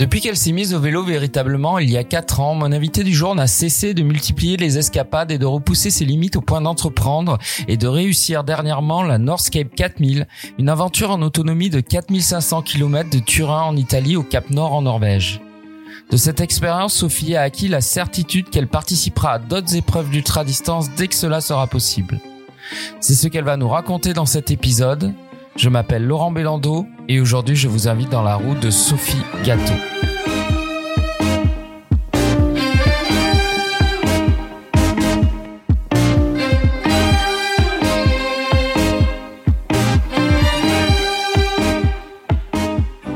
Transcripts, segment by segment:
Depuis qu'elle s'est mise au vélo véritablement il y a 4 ans, mon invité du jour n'a cessé de multiplier les escapades et de repousser ses limites au point d'entreprendre et de réussir dernièrement la Northscape 4000, une aventure en autonomie de 4500 km de Turin en Italie au Cap Nord en Norvège. De cette expérience, Sophie a acquis la certitude qu'elle participera à d'autres épreuves d'ultra-distance dès que cela sera possible. C'est ce qu'elle va nous raconter dans cet épisode. Je m'appelle Laurent Bellando et aujourd'hui je vous invite dans la route de Sophie Gâteau.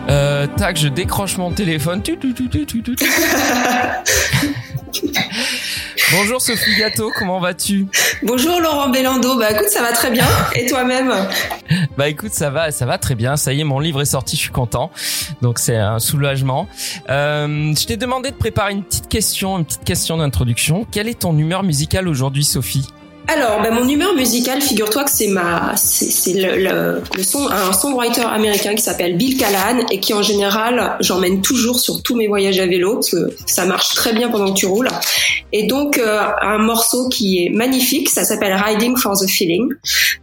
Euh, tac, je décroche mon téléphone. Bonjour Sophie Gâteau, comment vas-tu Bonjour Laurent Bellando, bah écoute ça va très bien et toi-même Bah écoute ça va, ça va très bien. Ça y est, mon livre est sorti, je suis content. Donc c'est un soulagement. Euh, je t'ai demandé de préparer une petite question, une petite question d'introduction. Quelle est ton humeur musicale aujourd'hui, Sophie alors, ben, mon humeur musicale, figure-toi que c'est ma, c'est le, le, le, son, un songwriter américain qui s'appelle Bill Callahan et qui en général, j'emmène toujours sur tous mes voyages à vélo parce que ça marche très bien pendant que tu roules. Et donc, euh, un morceau qui est magnifique, ça s'appelle Riding for the Feeling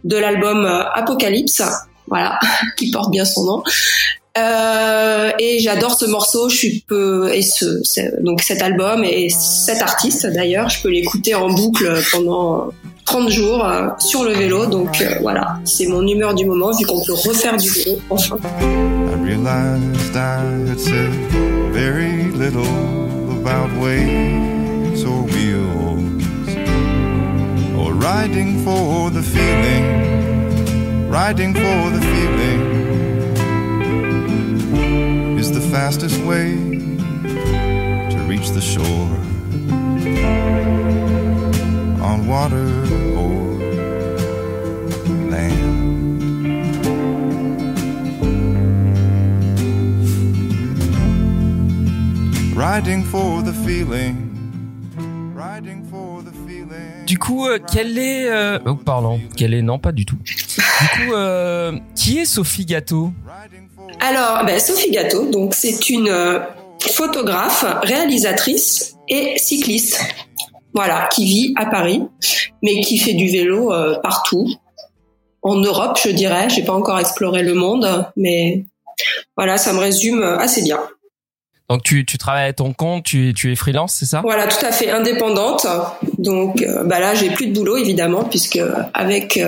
de l'album euh, Apocalypse, voilà, qui porte bien son nom. Euh, et j'adore ce morceau. Je suis peu et ce, donc cet album et cet artiste d'ailleurs, je peux l'écouter en boucle pendant 30 jours euh, sur le vélo. Donc euh, voilà, c'est mon humeur du moment vu qu'on peut refaire du vélo enfin. I realized I had said very little about waves or wheels or riding for the feeling, riding for the feeling. is the fastest way to reach the shore on water or land. Riding for the feeling. Riding for the feeling. Du coup, euh, quelle est euh... oh, pardon, quelle est non pas du tout. Du coup, euh... qui est Sophie Gâteau alors, ben, Sophie Gâteau, donc c'est une euh, photographe, réalisatrice et cycliste. Voilà, qui vit à Paris, mais qui fait du vélo euh, partout. En Europe, je dirais. J'ai pas encore exploré le monde, mais voilà, ça me résume assez bien. Donc tu, tu travailles à ton compte, tu, tu es freelance, c'est ça? Voilà, tout à fait indépendante. Donc euh, bah là, j'ai plus de boulot évidemment puisque avec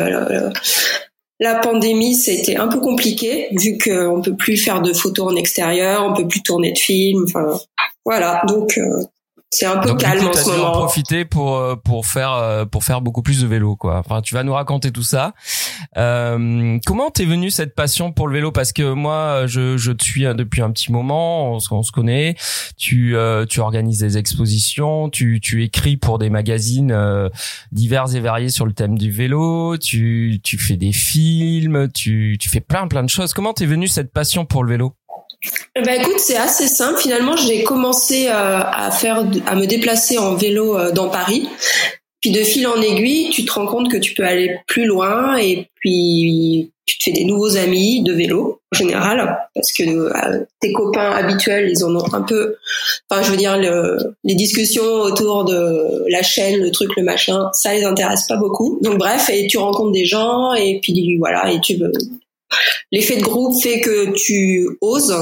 la pandémie, c'était un peu compliqué vu qu'on peut plus faire de photos en extérieur, on peut plus tourner de films. Enfin, voilà. Donc, euh, c'est un peu calme en ce moment. en profiter pour euh, pour faire euh, pour faire beaucoup plus de vélo quoi. Enfin, tu vas nous raconter tout ça. Euh, comment t'es venu cette passion pour le vélo? Parce que moi, je je te suis depuis un petit moment, on, on se connaît. Tu tu organises des expositions, tu tu écris pour des magazines divers et variés sur le thème du vélo. Tu tu fais des films, tu tu fais plein plein de choses. Comment t'es venu cette passion pour le vélo? Ben écoute, c'est assez simple. Finalement, j'ai commencé euh, à faire, à me déplacer en vélo euh, dans Paris. Puis de fil en aiguille, tu te rends compte que tu peux aller plus loin et puis tu te fais des nouveaux amis de vélo en général parce que euh, tes copains habituels, ils en ont un peu. Enfin, je veux dire, les discussions autour de la chaîne, le truc, le machin, ça les intéresse pas beaucoup. Donc bref, et tu rencontres des gens et puis voilà, et tu veux L'effet de groupe fait que tu oses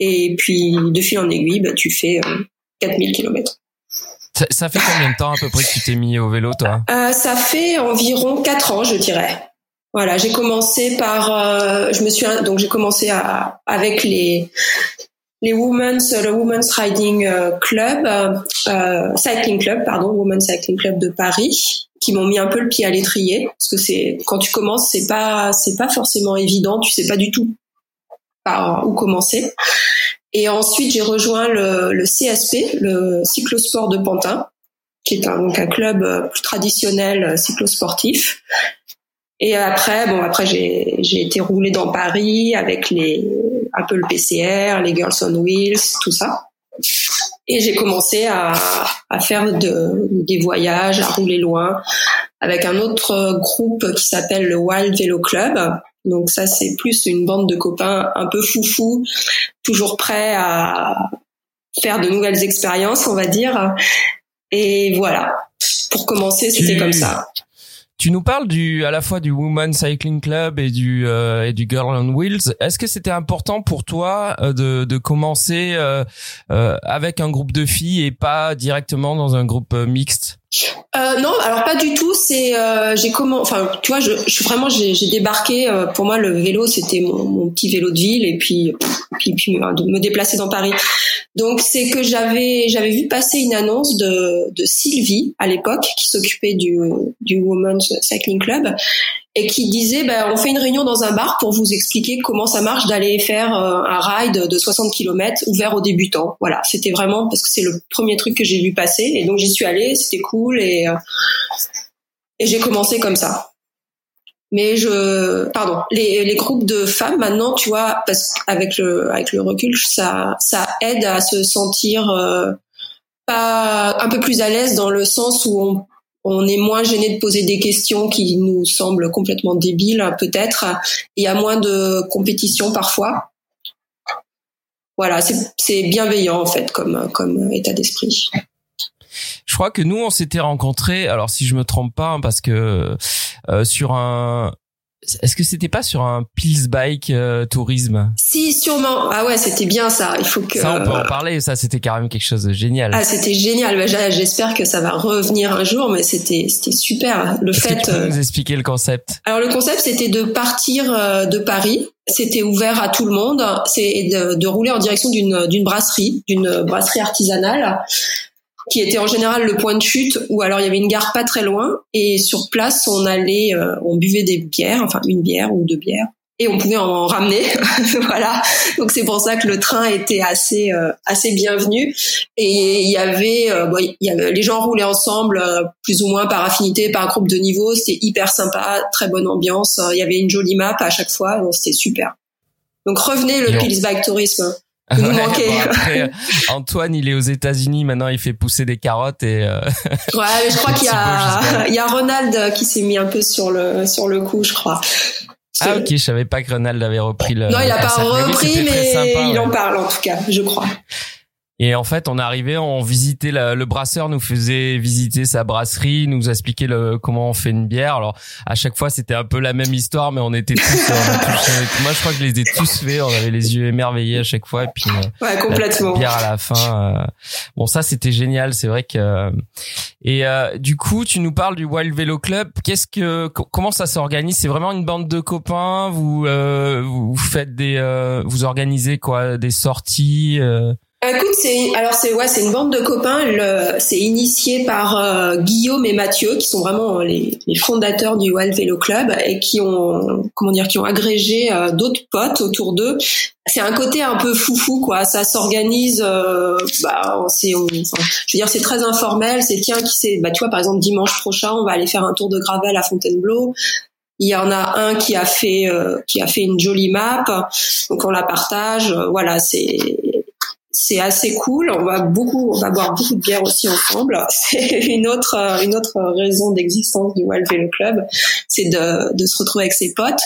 et puis de fil en aiguille, bah, tu fais 4000 euh, km. Ça, fait combien de temps à peu près que tu t'es mis au vélo, toi? Euh, Ça fait environ 4 ans, je dirais. Voilà, j'ai commencé par, euh, je me suis donc j'ai commencé à, avec les les women's le Women's Riding Club, euh, Cycling Club, pardon, Women's Cycling Club de Paris qui m'ont mis un peu le pied à l'étrier parce que c'est quand tu commences c'est pas c'est pas forcément évident tu sais pas du tout par où commencer. Et ensuite j'ai rejoint le, le, CSP le cyclosport de Pantin qui est un, donc un club euh, plus traditionnel euh, cyclosportif. Et après bon après j'ai j'ai été roulé dans Paris avec les un peu le PCR les Girls on Wheels tout ça et j'ai commencé à, à faire de, des voyages, à rouler loin, avec un autre groupe qui s'appelle le Wild Vélo Club. Donc ça, c'est plus une bande de copains un peu foufou, toujours prêts à, faire de nouvelles expériences, on va dire. Et voilà. Pour commencer, c'était comme ça. Tu nous parles du à la fois du Women Cycling Club et du euh, et du Girl on Wheels. Est-ce que c'était important pour toi euh, de de commencer euh, avec un groupe de filles et pas directement dans un groupe mixte? Euh, non, alors pas du tout. C'est euh, j'ai comment, enfin tu vois, je, je suis vraiment j'ai débarqué. Euh, pour moi, le vélo c'était mon, mon, petit vélo de ville et puis puis, puis me déplacer dans Paris. Donc c'est que j'avais j'avais vu passer une annonce de de Sylvie à l'époque qui s'occupait du du Women's Cycling Club et qui disait ben, on fait une réunion dans un bar pour vous expliquer comment ça marche d'aller faire euh, un ride de 60 km ouvert aux débutants. Voilà, c'était vraiment parce que c'est le premier truc que j'ai vu passer et donc j'y suis allée, c'était cool et euh, j'ai commencé comme ça. Mais je pardon, les, les groupes de femmes maintenant, tu vois, parce qu'avec le avec le recul, ça ça aide à se sentir euh, pas un peu plus à l'aise dans le sens où on on est moins gêné de poser des questions qui nous semblent complètement débiles, peut-être. Il y a moins de compétition parfois. Voilà, c'est bienveillant en fait comme, comme état d'esprit. Je crois que nous on s'était rencontrés. Alors si je me trompe pas, hein, parce que euh, sur un est-ce que c'était pas sur un Pils Bike euh, tourisme? Si, sûrement. Ah ouais, c'était bien ça. Il faut que. Ça, on peut en parler. Ça, c'était carrément quelque chose de génial. Ah, c'était génial. Bah, j'espère que ça va revenir un jour, mais c'était c'était super. Le fait. Que tu peux euh, nous expliquer le concept? Alors le concept, c'était de partir euh, de Paris. C'était ouvert à tout le monde. C'est de, de rouler en direction d'une d'une brasserie, d'une brasserie artisanale qui était en général le point de chute, ou alors il y avait une gare pas très loin, et sur place on allait, euh, on buvait des bières, enfin une bière ou deux bières, et on pouvait en ramener, voilà. Donc c'est pour ça que le train était assez euh, assez bienvenu, et il y avait, euh, bon, il y avait les gens roulaient ensemble, plus ou moins par affinité, par groupe de niveau, c'était hyper sympa, très bonne ambiance, il y avait une jolie map à chaque fois, donc c'était super. Donc revenez le Pillsback Tourisme. Il nous manquait. Antoine, il est aux États-Unis maintenant, il fait pousser des carottes et. Euh... Ouais, mais je crois qu'il y a, il y a Ronald qui s'est mis un peu sur le sur le coup, je crois. Ah ok, je savais pas que Ronald avait repris le. Non, il a pas repris, mais, il en parle en tout cas, je crois. Et en fait, on arrivé, on visitait le brasseur, nous faisait visiter sa brasserie, nous expliquait le, comment on fait une bière. Alors à chaque fois, c'était un peu la même histoire, mais on était tous. moi, je crois que je les ai tous faits. On avait les yeux émerveillés à chaque fois, et puis euh, ouais, complètement. La bière à la fin. Euh. Bon, ça, c'était génial. C'est vrai que. Et euh, du coup, tu nous parles du Wild Vélo Club. Qu'est-ce que, comment ça s'organise? C'est vraiment une bande de copains? Vous, vous faites des, vous organisez quoi, des sorties. Écoute, c'est alors c'est ouais, c'est une bande de copains. C'est initié par euh, Guillaume et Mathieu, qui sont vraiment les, les, fondateurs du Wild Vélo Club et qui ont comment dire, qui ont agrégé euh, d'autres potes autour d'eux. C'est un côté un peu foufou quoi. Ça s'organise. Euh, bah, c'est, je veux dire, c'est très informel. C'est tiens qui c'est. Bah, tu vois, par exemple, dimanche prochain, on va aller faire un tour de gravel à Fontainebleau. Il y en a un qui a fait qui a fait une jolie map, donc on la partage. Voilà, c'est c'est assez cool. On va beaucoup, on va boire beaucoup de bière aussi ensemble. C'est une autre, une autre raison d'existence du Wild Vélo Club, c'est de, de se retrouver avec ses potes.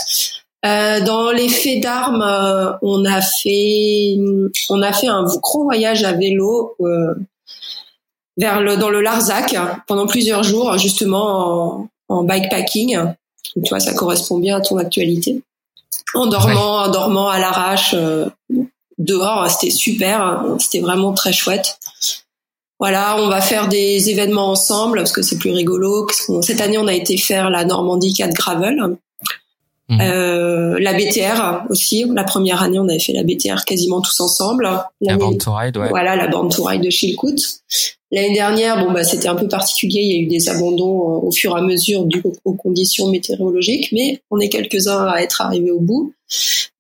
Euh, dans les faits d'armes, euh, on a fait, on a fait un gros voyage à vélo euh, vers le, dans le Larzac pendant plusieurs jours, justement en, en bikepacking. tu vois, ça correspond bien à ton actualité. En dormant, en dormant à l'arrache, euh, dehors, c'était super, c'était vraiment très chouette. Voilà, on va faire des événements ensemble parce que c'est plus rigolo. Cette année, on a été faire la Normandie 4 Gravel. Mhm. Euh, la BTR aussi. La première année, on avait fait la BTR quasiment tous ensemble. La bande to ride, ouais. Voilà, la bande to ride de Chilcoot. L'année dernière, bon bah c'était un peu particulier. Il y a eu des abandons euh, au fur et à mesure du aux conditions météorologiques, mais on est quelques uns à être arrivés au bout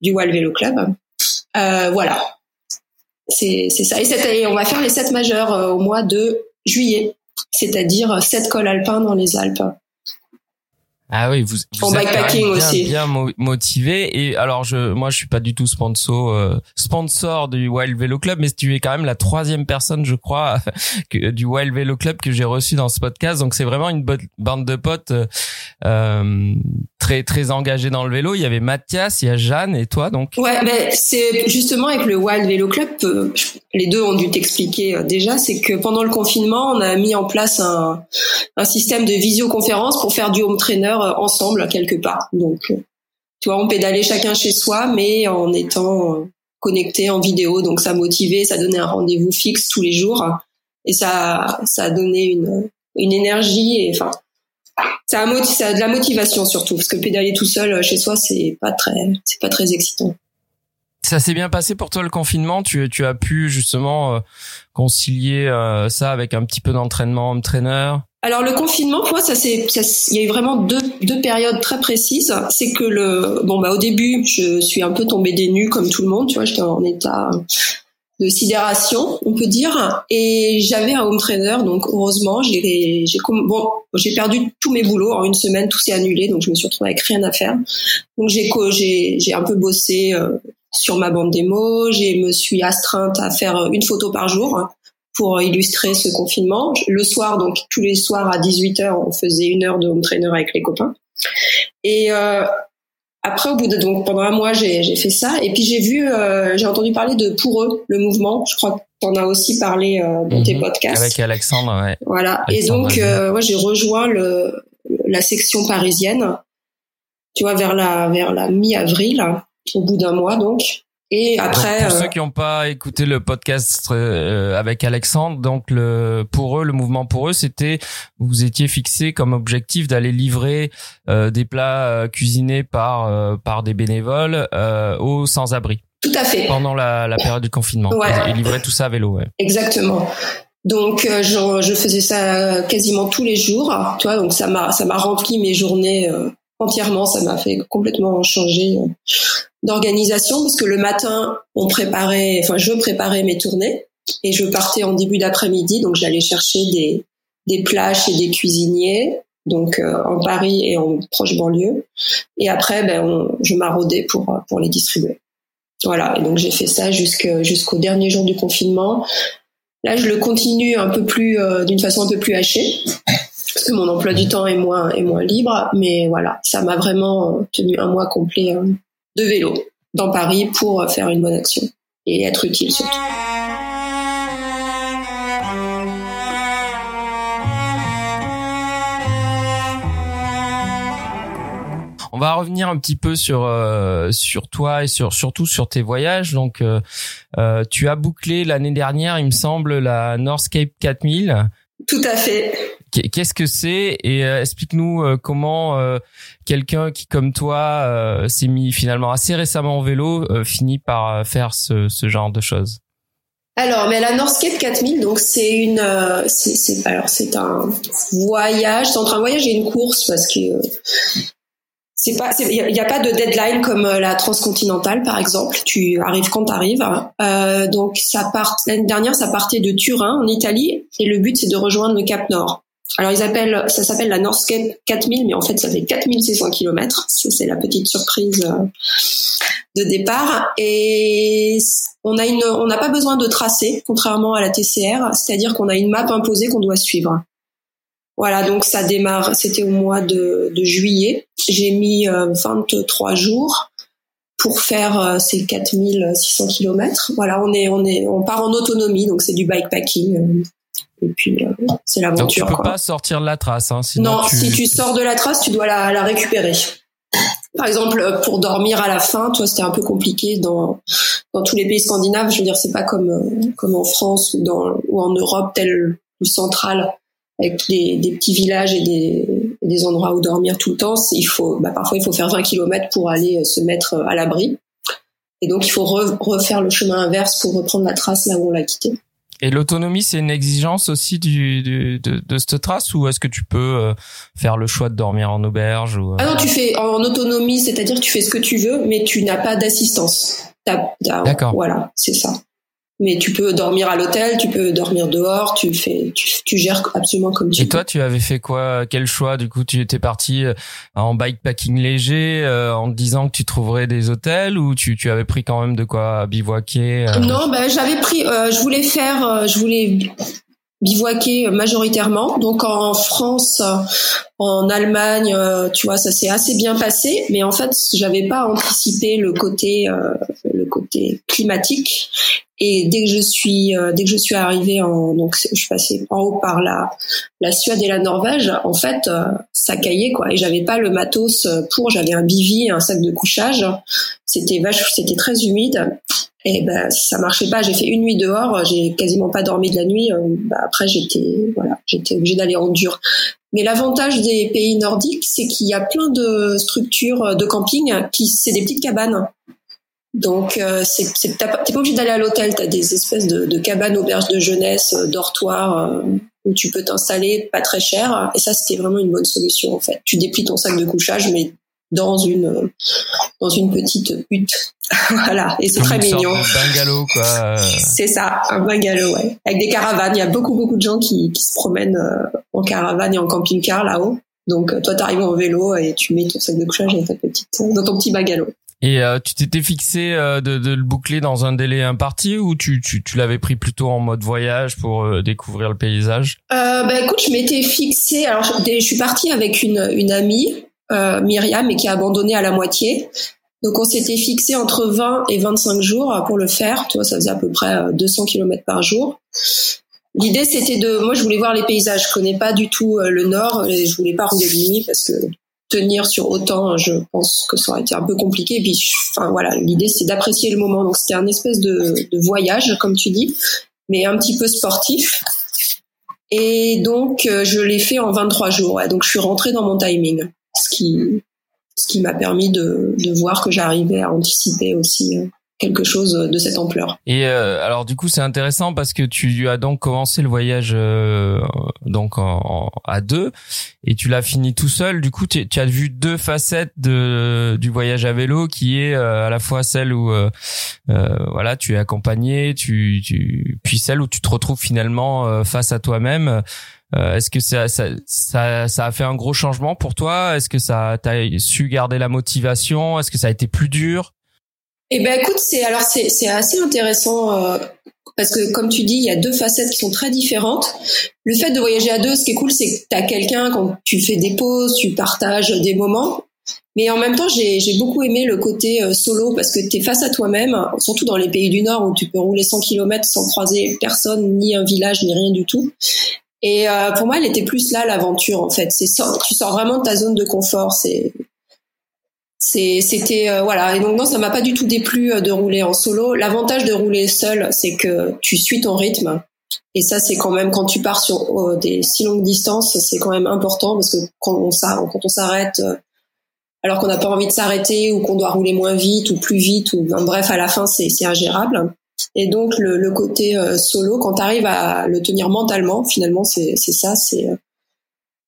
du Wall Vélo Club. Euh, voilà, c'est ça. Et cette année, on va faire les sept majeurs euh, au mois de juillet, c'est-à-dire sept cols alpins dans les Alpes. Ah oui, vous, vous êtes bien, aussi. bien motivé. Et alors, je, moi, je suis pas du tout sponsor, euh, sponsor du Wild Vélo Club, mais tu es quand même la troisième personne, je crois, que, du Wild Vélo Club que j'ai reçu dans ce podcast. Donc, c'est vraiment une bonne bande de potes euh, très très engagé dans le vélo. Il y avait Mathias, il y a Jeanne et toi donc. Ouais, mais c'est justement avec le Wild Vélo Club, euh, les deux ont dû t'expliquer euh, déjà, c'est que pendant le confinement, on a mis en place un, système de visioconférence pour faire du home trainer euh, ensemble quelque part. Donc, tu vois, on pédalait chacun chez soi, mais en étant connecté en vidéo. Donc ça motivait, ça donnait un rendez-vous fixe tous les jours, et ça ça donné une une énergie et enfin ça a, ça a de la motivation surtout parce que pédaler tout seul euh, chez soi c'est pas très c'est pas très excitant. Ça s'est bien passé pour toi le confinement? Tu, tu as pu justement euh, concilier euh, ça avec un petit peu d'entraînement entraîneur. Alors le confinement, moi, ça c'est, il y a eu vraiment deux, deux périodes très précises. C'est que le, bon bah au début, je suis un peu tombée des nues comme tout le monde. Tu vois, j'étais en état de sidération, on peut dire. Et j'avais un home trainer, donc heureusement, j'ai bon, j'ai perdu tous mes boulots en une semaine, tout s'est annulé, donc je me suis retrouvée avec rien à faire. Donc j'ai j'ai j'ai un peu bossé euh, sur ma bande démo, j'ai me suis astreinte à faire une photo par jour pour illustrer ce confinement. Le soir, donc tous les soirs à 18h, on faisait une heure de home trainer avec les copains. Et euh, après, au bout de donc pendant un mois, j'ai j'ai fait ça et puis j'ai vu, euh, j'ai entendu parler de pour eux le mouvement. Je crois que tu en as aussi parlé euh, dans tes mhm. podcasts. Avec Alexandre, ouais. Voilà. et donc, euh, moi, j'ai rejoint le la section parisienne. Tu vois, vers la vers la mi-avril, au bout d'un mois donc. Et après, pour ceux euh, qui n'ont pas écouté le podcast euh, avec Alexandre, donc le pour eux, le mouvement pour eux, c'était vous étiez fixé comme objectif d'aller livrer euh, des plats cuisinés par par des bénévoles aux sans-abri. Tout à fait. Pendant la, la période du confinement. Ouais. Et livrer tout ça à vélo. Ouais. Exactement. Donc je, je, faisais ça quasiment tous les jours, toi. Donc ça m'a ça m'a rempli mes journées entièrement. Ça m'a fait complètement changer d'organisation parce que le matin, on préparait, enfin, je préparais mes tournées et je partais en début d'après-midi, donc j'allais chercher des, des plages et des cuisiniers, donc euh, en Paris et en proche banlieue. Et après, ben, je maraudais pour pour les distribuer. Voilà. Et donc j'ai fait ça jusqu'au dernier jour du confinement. Là, je le continue un peu plus euh, d'une façon un peu plus hachée parce que mon emploi du temps est moins est moins libre. Mais voilà, ça m'a vraiment tenu un mois complet hein de vélo dans Paris pour faire une bonne action et être utile surtout. On va revenir un petit peu sur euh, sur toi et sur surtout sur tes voyages. Donc, euh, euh, tu as bouclé l'année dernière, il me semble, la Northscape 4000. Tout à fait. Qu'est-ce que c'est? Et euh, explique-nous euh, comment euh, quelqu'un qui comme toi s'est mis finalement assez récemment au vélo finit par faire ce, ce, genre de choses? Alors, mais la Northscape 4000, donc c'est une, c'est alors c'est un voyage, c'est entre un voyage et une course parce que c'est pas, il n'y a, pas de deadline comme la transcontinentale par exemple. Tu arrives quand tu arrives. Euh, donc ça part l'année dernière, ça partait de Turin en Italie et le but c'est de rejoindre le Cap Nord. Alors ils appellent, ça s'appelle la Northscape 4000, mais en fait ça fait 4600 km. C'est la petite surprise euh, de départ. Et on a une, on n'a pas besoin de tracé, contrairement à la TCR, c'est-à-dire qu'on a une map imposée qu'on doit suivre. Voilà, donc ça démarre. C'était au mois de, de juillet. J'ai mis 23 euh, jours pour faire euh, ces 4600 km. Voilà, on est, on est, on part en autonomie, donc c'est du bikepacking et puis euh, c'est l'aventure. Donc tu peux pas sortir de la trace. Hein, non, si tu sors de la trace, tu dois la, la récupérer. Par exemple, euh, pour dormir à la fin, toi, c'était un peu compliqué dans dans tous les pays scandinaves. Je veux dire, c'est pas comme euh, comme en France ou dans ou en Europe, tel le central avec des, des petits villages et des, des endroits où dormir tout le temps. Il faut, bah, parfois, il faut faire 20 km pour aller se mettre à l'abri. Et donc, il faut refaire le chemin inverse pour reprendre la trace là où on l'a quitté. Et l'autonomie, c'est une exigence aussi du, du de, de, cette trace ou est-ce que tu peux euh, faire le choix de dormir en auberge ou... Euh? Ah non, tu fais en autonomie, c'est-à-dire que tu fais ce que tu veux, mais tu n'as pas d'assistance. D'accord. Voilà, c'est ça mais tu peux dormir à l'hôtel, tu peux dormir dehors, tu fais, tu, gères absolument comme tu veux. Et toi, tu avais fait quoi Quel choix Du coup, tu étais parti euh, en bikepacking léger, euh, en te disant que tu trouverais des hôtels, ou tu, tu avais pris quand même de quoi bivouaquer euh? Non, ben j'avais pris. je voulais faire, je voulais bivouaqué majoritairement. Donc en France, en Allemagne, euh, tu vois, ça s'est assez bien passé. Mais en fait, j'avais pas anticipé le côté, euh, le côté climatique. Et dès que je suis, euh, dès que je suis arrivée en, donc je suis passée en haut par la, la Suède et la Norvège. En fait, ça caillait quoi. Et j'avais pas le matos pour. J'avais un bivy, un sac de couchage. C'était vache, c'était très humide. Et ben ça marchait pas. J'ai fait une nuit dehors, j'ai quasiment pas dormi de la nuit. Euh, bah, après j'étais voilà, j'étais obligée d'aller en dur. Mais l'avantage des pays nordiques, c'est qu'il y a plein de structures de camping qui c'est des petites cabanes. Donc euh, c'est t'es pas obligé d'aller à l'hôtel. T'as des espèces de, cabanes auberges de jeunesse, euh, dortoirs où tu peux t'installer pas très cher. Et ça c'était vraiment une bonne solution en fait. Tu déplies ton sac de couchage, mais dans une dans une petite hutte. voilà, et c'est très mignon. bungalow quoi. C'est ça, un bungalow, ouais. Avec des caravanes, il y a beaucoup beaucoup de gens qui, qui se promènent euh, en caravane et en camping-car là-haut. Donc euh, toi tu arrives en vélo et tu mets ton sac de couchage dans ta petite dans ton petit bungalow. Et euh, tu t'étais fixé de, de, le boucler dans un délai imparti ou tu, tu, tu l'avais pris plutôt en mode voyage pour découvrir le paysage? Euh, Bah écoute, je m'étais fixé. Alors je, je suis partie avec une, une amie euh, Myriam et qui a abandonné à la moitié. Donc on s'était fixé entre 20 et 25 jours pour le faire. Tu vois, ça faisait à peu près 200 euh, km par jour. L'idée c'était de, moi je voulais voir les paysages. Je connais pas du tout euh, le nord et je voulais pas rouler de nuit parce que tenir sur autant, je pense que ça aurait été un peu compliqué. Et puis, enfin voilà, l'idée c'est d'apprécier le moment. Donc c'était un espèce de, de voyage, comme tu dis, mais un petit peu sportif. Et donc je l'ai fait en 23 jours. Ouais. Donc je suis rentrée dans mon timing ce qui, ce qui m'a permis de, de voir que j'arrivais à anticiper aussi euh, quelque chose de cette ampleur. Et euh, alors du coup c'est intéressant parce que tu as donc commencé le voyage euh, donc en, à deux et tu l'as fini tout seul. Du coup tu, as vu deux facettes de du voyage à vélo qui est à la fois celle où voilà tu es accompagné, tu, tu puis celle où tu te retrouves finalement face à toi-même. Euh, est-ce que ça, ça, ça, a fait un gros changement pour toi? Est-ce que ça t'as su garder la motivation? Est-ce que ça a été plus dur? Eh ben écoute, c'est alors c'est assez intéressant euh, parce que comme tu dis, il y a deux facettes qui sont très différentes. Le fait de voyager à deux, ce qui est cool, c'est que tu as quelqu'un quand tu fais des pauses, tu partages des moments. Mais en même temps, j'ai beaucoup aimé le côté euh, solo parce que tu es face à toi-même, surtout dans les pays du Nord où tu peux rouler 100 km sans croiser personne, ni un village, ni rien du tout. Et euh, pour moi, elle était plus là l'aventure en fait. C'est tu sors vraiment de ta zone de confort. C'est c'était euh, voilà. Et donc non, ça m'a pas du tout déplu euh, de rouler en solo. L'avantage de rouler seul, c'est que tu suis ton rythme. Et ça, c'est quand même quand tu pars sur des si longues distances, c'est quand même important parce que quand on s'arrête alors qu'on n'a pas envie de s'arrêter ou qu'on doit rouler moins vite ou plus vite ou bref à la fin c'est ingérable. Et donc le, le côté euh, solo, quand tu arrives à le tenir mentalement, finalement, c'est ça, c'est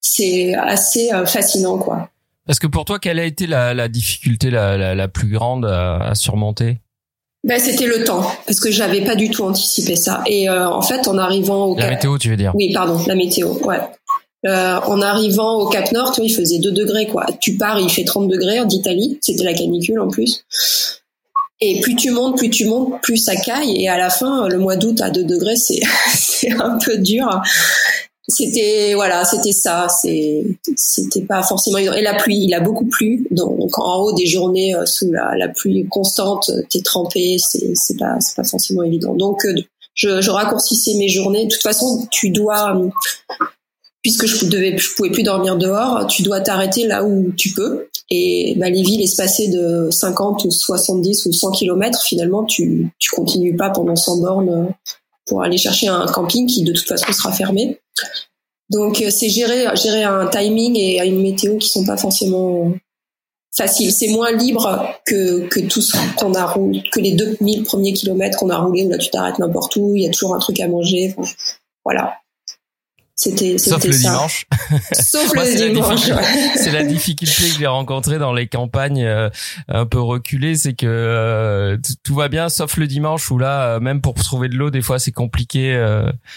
c'est assez euh, fascinant, quoi. Parce que pour toi, quelle a été la, la difficulté la, la, la, plus grande à, à surmonter? Ben, c'était le temps, parce que j'avais pas du tout anticipé ça. Et euh, en fait, en arrivant au la météo, tu veux dire? Oui, pardon, la météo, ouais. Euh, en arrivant au Cap Nord, tu vois, il faisait 2 degrés, quoi. Tu pars, il fait 30 degrés d'Italie, c'était la canicule en plus. Et plus tu montes, plus tu montes, plus ça caille. Et à la fin, le mois d'août à 2 degrés, c'est c'est un peu dur. C'était voilà, c'était ça. C'est c'était pas forcément et la pluie, il a beaucoup plu. Donc en haut des journées euh, sous la, la pluie constante, t'es trempé. C'est c'est pas c'est pas forcément évident. Donc euh, je, je raccourcissais mes journées. De toute façon, tu dois puisque je devais, je pouvais plus dormir dehors, tu dois t'arrêter là où tu peux. Et bah, les villes espacées de 50 ou 70 ou 100 km, finalement, tu, tu continues pas pendant 100 bornes pour aller chercher un camping qui de toute façon sera fermé. Donc euh, c'est gérer, gérer un timing et une météo qui sont pas forcément faciles. C'est moins libre que, que tout ce qu'on a roulé, que les 2000 premiers kilomètres qu'on a roulé où là tu t'arrêtes n'importe où, il y a toujours un truc à manger. voilà. C'était sauf le dimanche. Sauf le dimanche. C'est la difficulté que j'ai rencontrée dans les campagnes euh, un peu reculées, c'est que euh, tout va bien sauf le dimanche où là, euh, même pour trouver de l'eau, des fois c'est compliqué.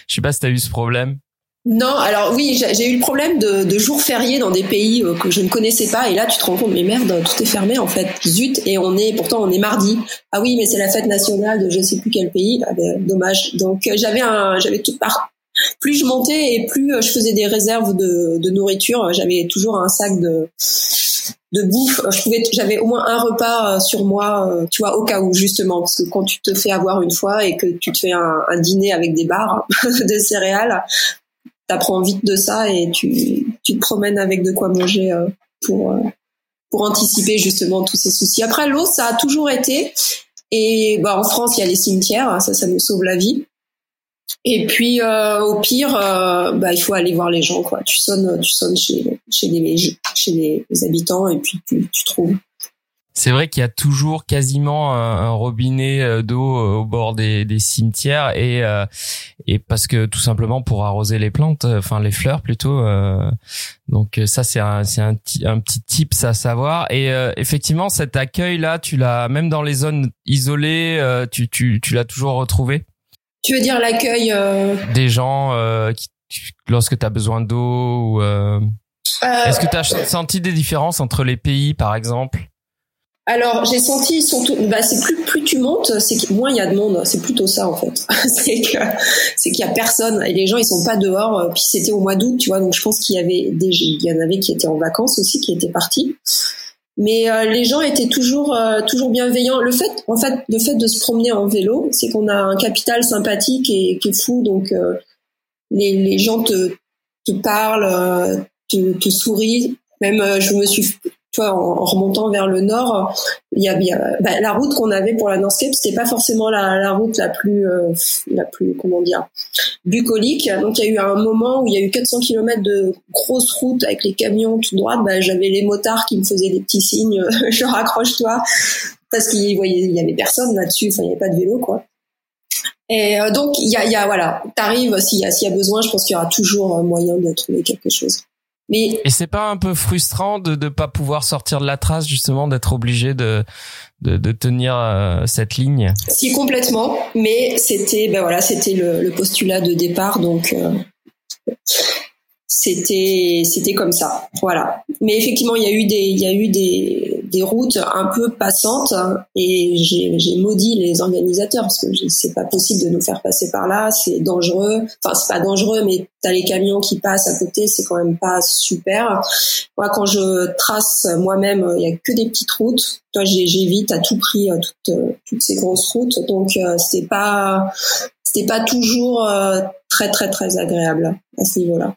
je sais pas si t'as eu ce problème. Non, alors oui, j'ai eu le problème de, de, jours fériés dans des pays que je ne connaissais pas, et là tu te rends compte, mais merde, tout est fermé en fait, zut, et on est, pourtant on est mardi. Ah oui, mais c'est la fête nationale de je sais plus quel pays, ah ben, dommage. Donc j'avais un, j'avais tout part plus je montais et plus je faisais des réserves de, nourriture. J'avais toujours un sac de de bouffe. Je pouvais, j'avais au moins un repas sur moi, tu vois, au cas où justement, parce que quand tu te fais avoir une fois et que tu te fais un, un dîner avec des barres de céréales, t'apprends vite de ça et tu, tu te promènes avec de quoi manger pour pour anticiper justement tous ces soucis. Après l'eau, ça a toujours été et bah en France il y a les cimetières, ça ça nous sauve la vie. Et puis euh, au pire, euh, bah il faut aller voir les gens quoi. Tu sonnes, tu sonnes chez chez les chez les habitants et puis tu, tu trouves. C'est vrai qu'il y a toujours quasiment un, robinet euh, d'eau euh, au bord des, des cimetières et euh, et parce que tout simplement pour arroser les plantes, enfin les fleurs plutôt. donc ça c'est un c'est un, un petit tips à savoir et effectivement cet accueil là, tu l'as même dans les zones isolées, tu tu tu l'as toujours retrouvé? Tu veux dire l'accueil des gens qui lorsque tu as besoin d'eau ou est-ce que tu as senti des différences entre les pays par exemple? Alors j'ai senti surtout, bah c'est plus plus tu montes, c'est moins il y a de monde. C'est plutôt ça en fait. c'est que c'est qu'il y a personne et les gens ils sont pas dehors. Puis c'était au mois d'août, tu vois, donc je pense qu'il y avait des, il y en avait qui étaient en vacances aussi, qui étaient partis. Mais euh, les gens étaient toujours euh, toujours bienveillants. Le fait, en fait, le fait de se promener en vélo, c'est qu'on a un capital sympathique et qui est fou. Donc euh, les, les gens te te parlent, te, te sourient. Même je me suis en, remontant vers le nord, il y a, bah, la route qu'on avait pour la Northscape, c'était pas forcément la, route la plus, euh, la plus, comment dire, bucolique. Donc il y a eu un moment où il y a eu 400 km de grosses routes avec les camions tout droit. Bah, j'avais les motards qui me faisaient des petits signes, je raccroche-toi, parce qu'il il y avait personne là-dessus. Il n'y avait pas de vélo, quoi. Et euh, donc il y a, voilà, t'arrives s'il y a s'il y a besoin, je pense qu'il y aura toujours moyen de trouver quelque chose. Mais et c'est pas un peu frustrant de ne pas pouvoir sortir de la trace justement, d'être obligé de, de, de tenir euh, cette ligne? Si complètement, mais c'était ben voilà, c'était le, le, postulat de départ, donc euh, c'était c'était comme ça, voilà. Mais effectivement, il y a eu des il y a eu des des routes un peu passantes et j'ai maudit les organisateurs parce que c'est pas possible de nous faire passer par là, c'est dangereux. Enfin, c'est pas dangereux, mais t'as les camions qui passent à côté, c'est quand même pas super. Moi, quand je trace moi-même, il y a que des petites routes. Toi, j'évite à tout prix euh, toutes, euh, toutes ces grosses routes, donc euh, c'était pas c'était pas toujours très très très agréable à ce niveau-là.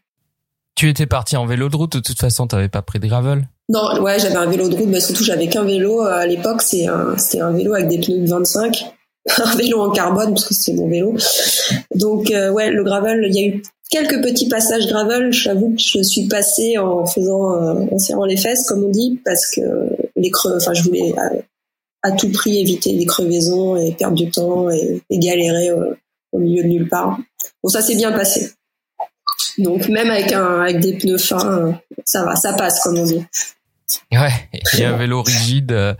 Tu étais parti en vélo de route, de toute façon, t'avais pas pris de gravel non, ouais, j'avais un vélo de route, mais surtout j'avais qu'un vélo à l'époque. C'est un, un vélo avec des pneus de 25, un vélo en carbone parce que c'était mon vélo. Donc euh, ouais, le gravel, il y a eu quelques petits passages gravel. J'avoue que je suis passée en faisant, euh, en serrant les fesses, comme on dit, parce que les creux, enfin je voulais à, tout prix éviter les crevaisons et perdre du temps et, galérer euh, au milieu de nulle part. Bon, ça s'est bien passé. Donc même avec un avec des pneus fins, ça va, ça passe comme on dit. Ouais, et un vélo rigide. Euh,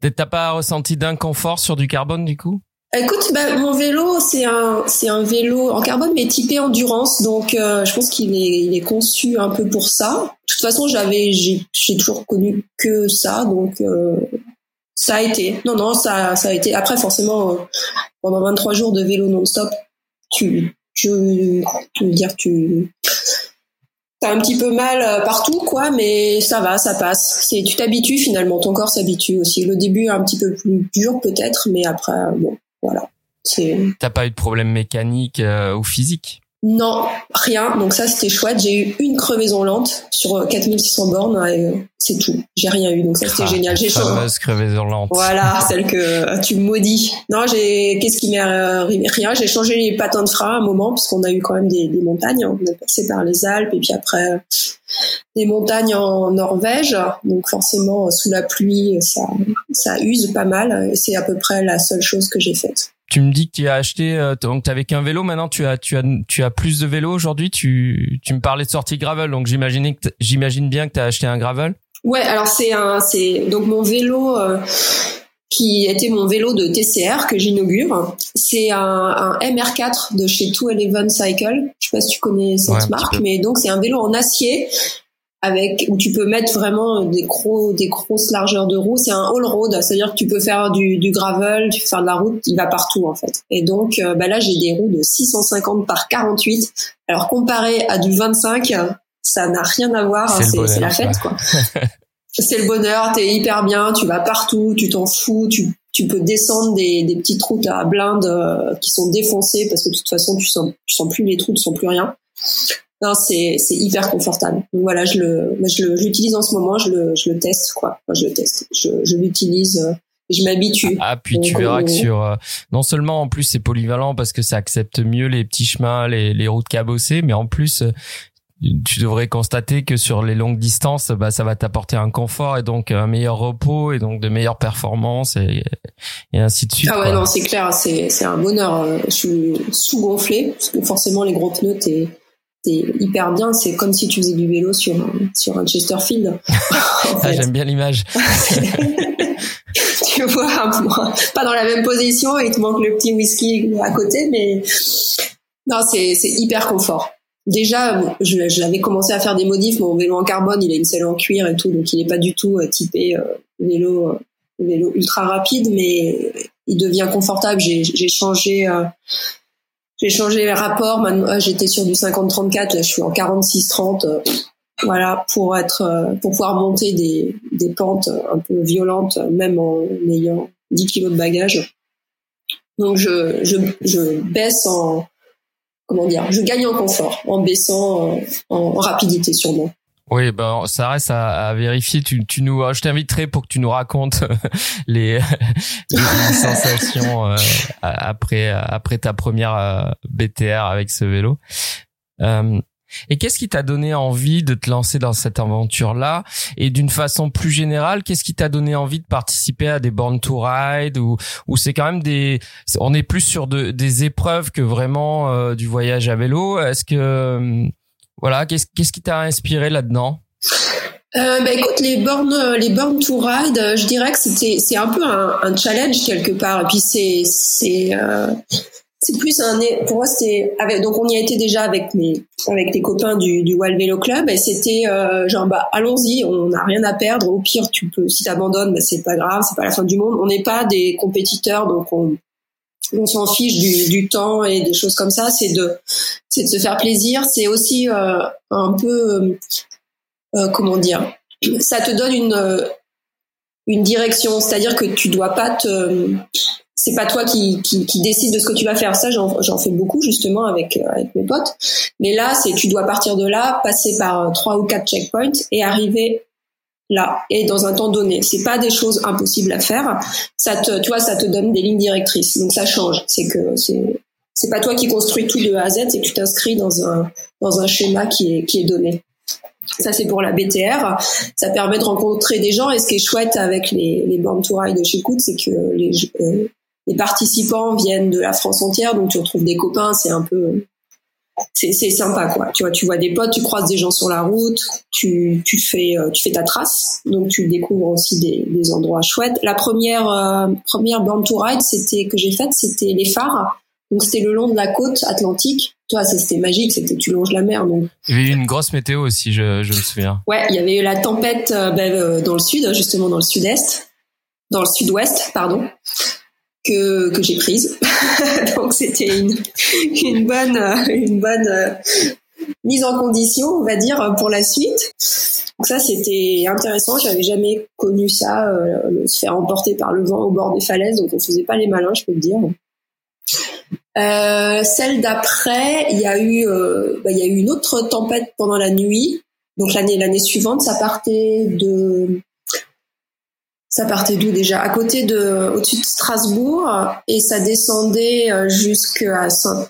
t'as pas ressenti d'inconfort sur du carbone du coup? Écoute, bah, mon vélo, c'est un, c'est un vélo en carbone, mais typé endurance. Donc, euh, je pense qu'il est, il est conçu un peu pour ça. De toute façon, j'avais, j'ai, j'ai toujours connu que ça. Donc, euh, ça a été. Non, non, ça, ça a été. Après, forcément, pendant 23 jours de vélo non-stop, tu, tu, tu dire, tu, t'as un petit peu mal euh, partout, quoi, mais ça va, ça passe. C'est, tu t'habitues finalement, ton corps s'habitue aussi. Le début est un petit peu plus dur peut-être, mais après, bon, voilà. T'as pas eu de problème mécanique euh, ou physique? Non, rien. Donc ça, c'était chouette. J'ai eu une crevaison lente sur 4600 euh, bornes et euh, c'est tout. J'ai rien eu. Donc ça, c'était ah, génial. J'ai fameuse crevaison lente. Voilà, celle que tu me maudis. Non, j'ai, qu'est-ce qui m'est arrivé? Rien. J'ai changé les patins de frein à un moment puisqu'on a eu quand même des, des montagnes. On a passé par les Alpes et puis après des montagnes en Norvège. Donc forcément, sous la pluie, ça, ça use pas mal. Et c'est à peu près la seule chose que j'ai faite tu me dis que tu as acheté euh, donc tu avais qu'un vélo maintenant tu as tu as tu as plus de vélos aujourd'hui tu tu me parlais de sortie gravel donc j'imaginais que j'imagine bien que tu as acheté un gravel. Ouais alors c'est un c'est donc mon vélo euh, qui était mon vélo de TCR que j'inaugure. C'est un, un, MR4 de chez Two Eleven Cycle. Je sais pas si tu connais cette marque mais donc c'est un vélo en acier avec où tu peux mettre vraiment des gros des grosses largeurs de roues. C'est un all road, c'est-à-dire que tu peux faire du, du gravel, tu peux faire de la route, il va partout en fait. Et donc euh, bah là j'ai des roues de 650 par 48. Alors comparé à du 25, ça n'a rien à voir. C'est la fête quoi. c'est le bonheur. T'es hyper bien, tu vas partout, tu t'en fous, tu tu peux descendre des, des petites routes à blindes euh, qui sont défoncées parce que de toute façon tu sens tu sens plus les trous, tu sens plus rien non, c'est c'est hyper confortable. Donc voilà, je le je l'utilise en ce moment, je le je le teste quoi. je le teste, je je l'utilise. Euh, je m'habitue. Ah, puis tu verras que sur euh, non seulement en plus c'est polyvalent parce que ça accepte mieux les petits chemins, les, les routes cabossées, mais en plus euh, tu devrais constater que sur les longues distances, bah, ça va t'apporter un confort et donc un meilleur repos et donc de meilleures performances et, et ainsi de suite. Ah ouais, non, c'est clair, c'est, c'est un bonheur. Je suis sous-gonflé parce que forcément les gros pneus, t'es, c'est hyper bien. C'est comme si tu faisais du vélo sur sur un Chesterfield. ah, j'aime bien l'image. tu vois, pas dans la même position, il te manque le petit whisky à côté, mais non, c'est c'est hyper confort. Déjà, j'avais commencé à faire des modifs. Mon vélo en carbone, il a une selle en cuir et tout, donc il n'est pas du tout euh, typé euh, vélo euh, vélo ultra rapide, mais il devient confortable. J'ai changé j'ai changé les rapports. Maintenant, j'étais sur du 50-34. Là, je suis en 46-30. Euh, voilà, pour être, euh, pour pouvoir monter des, des pentes un peu violentes, même en ayant 10 kilos de bagages. Donc, je, je, je baisse en, comment dire, je gagne en confort en baissant en rapidité sûrement. Oui, ben ça reste à, à vérifier. Tu, tu nous, je t'inviterai pour que tu nous racontes les, les sensations euh, après après ta première euh, BTR avec ce vélo. Euh, et qu'est-ce qui t'a donné envie de te lancer dans cette aventure-là? Et d'une façon plus générale, qu'est-ce qui t'a donné envie de participer à des born to ride ou ou c'est quand même des, on est plus sur de, des épreuves que vraiment du voyage à vélo. Est-ce que voilà, qu'est-ce qui t'a inspiré là-dedans? Euh, bah écoute, les bornes, les bornes to ride, euh, je dirais que c'était, c'est un peu un, challenge quelque part. Et puis c'est, c'est, euh, c'est plus un, pour moi c'était, donc on y a été déjà avec mes, avec les copains du, du Wild Vélo Club et c'était euh, genre bah allons-y, on n'a rien à perdre. Au pire, tu peux, si t'abandonnes, bah, c'est pas grave, c'est pas la fin du monde. On n'est pas des compétiteurs, donc on, on s'en fiche du, temps et des choses comme ça. C'est de, se faire plaisir. C'est aussi euh, un peu, euh, euh, comment dire, ça te donne une direction. C'est-à-dire que tu dois pas te, c'est pas toi qui, qui, décide de ce que tu vas faire. Ça, j'en fais beaucoup justement avec avec mes potes. Mais là, c'est tu dois partir de là, passer par trois ou quatre checkpoints et arriver là et dans un temps donné. C'est pas des choses impossibles à faire. Ça te, tu vois, ça te donne des lignes directrices. Donc ça change. C'est que c'est c'est pas toi qui construis tout de A à Z, c'est que tu t'inscris dans un dans un schéma qui est qui est donné. Ça c'est pour la BTR. Ça permet de rencontrer des gens et ce qui est chouette avec les les born to ride de chez Coot, c'est que les euh, les participants viennent de la France entière, donc tu retrouves des copains. C'est un peu c'est sympa quoi. Tu vois, tu vois des potes, tu croises des gens sur la route, tu, tu fais euh, tu fais ta trace, donc tu découvres aussi des, des endroits chouettes. La première euh, première born to ride c'était que j'ai faite, c'était les phares. Donc c'était le long de la côte atlantique. Toi, ça c'était magique, c'était tu longes la mer. Donc il y avait eu une grosse météo aussi, je, je me souviens. Ouais, il y avait eu la tempête euh, ben, dans le sud, justement dans le sud-est, dans le sud-ouest, pardon que, que j'ai prise. Donc c'était une, bonne, bonne euh, mise en condition, on va dire, pour la suite. Donc ça, c'était intéressant. J'avais jamais connu ça, euh, se faire emporter par le vent au bord des falaises. Donc on faisait pas les malins, je peux le dire. Euh, celle d'après, il y a eu, euh, bah, il y a eu une autre tempête pendant la nuit. Donc l'année suivante, ça partait de ça partait d'où déjà? À côté de, au-dessus de Strasbourg, et ça descendait euh, jusqu'à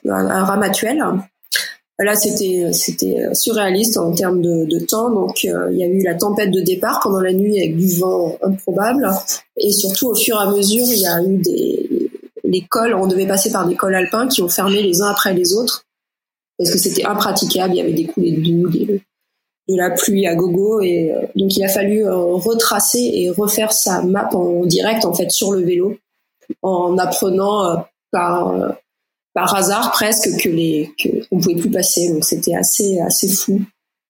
à Ramatuel. Là, c'était c'était surréaliste en termes de, temps. Donc, euh, il y a eu la tempête de départ pendant la nuit avec du vent improbable, et surtout au fur et à mesure, il y a eu des les cols. On devait passer par des cols alpins qui ont fermé les uns après les autres parce que c'était impraticable. Il y avait des coulées de boue, des, de la pluie à gogo et euh, donc il a fallu euh, retracer et refaire sa map en direct en fait sur le vélo en apprenant euh, par par hasard presque que les que on pouvait plus passer donc c'était assez assez fou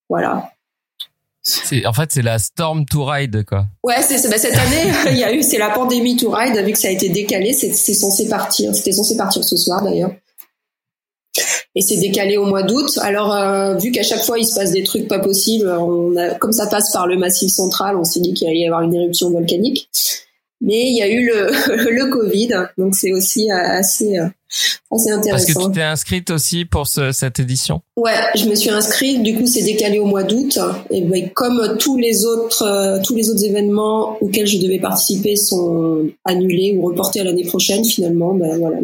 voilà en fait c'est la Storm to Ride quoi. Ouais, c'est bah, cette année il y a eu c'est la pandémie to Ride vu que ça a été décalé, c'est censé partir, c'était censé partir ce soir d'ailleurs. Et c'est décalé au mois d'août. Alors euh, vu qu'à chaque fois il se passe des trucs pas possibles, on a, comme ça passe par le massif central, on s'est dit qu'il allait y avoir une éruption volcanique. Mais il y a eu le, le Covid, donc c'est aussi assez assez intéressant. Parce que tu t'es inscrite aussi pour ce, cette édition? Ouais, je me suis inscrite. Du coup, c'est décalé au mois d'août. Et ben, comme tous les autres euh, tous les autres événements auxquels je devais participer sont annulés ou reportés à l'année prochaine, finalement, ben voilà,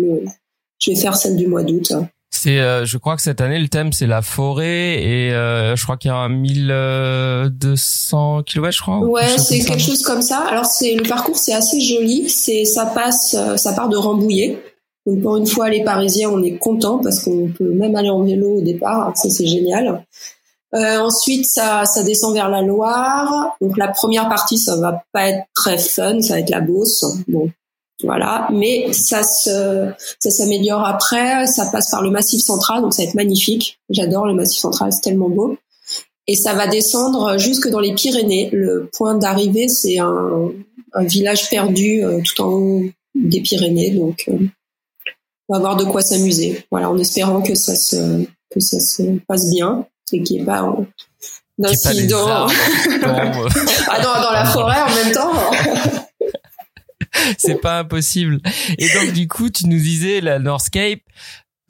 je vais faire celle du mois d'août. C'est, euh, je crois que cette année le thème c'est la forêt et euh, je crois qu'il y a 1200 km, je crois. Ouais, c'est quelque chose comme ça. Alors c'est le parcours, c'est assez joli. C'est, ça passe, euh, ça part de Rambouillet. Donc pour une fois, les Parisiens, on est content parce qu'on peut même aller en vélo au départ. Ça c'est génial. Euh, ensuite, ça, ça descend vers la Loire. Donc la première partie, ça va pas être très fun, ça va être la Beauce. Bon, voilà, mais ça se, ça s'améliore après. Ça passe par le Massif Central, donc ça va être magnifique. J'adore le Massif Central, c'est tellement beau. Et ça va descendre jusque dans les Pyrénées. Le point d'arrivée, c'est un, un, village perdu euh, tout en haut des Pyrénées, donc euh, on va avoir de quoi s'amuser. Voilà, en espérant que ça se, que ça se passe bien et qu'il n'y ait pas d'incident. ah non, dans la forêt en même temps. c'est pas impossible. Et donc du coup, tu nous disais la Northscape.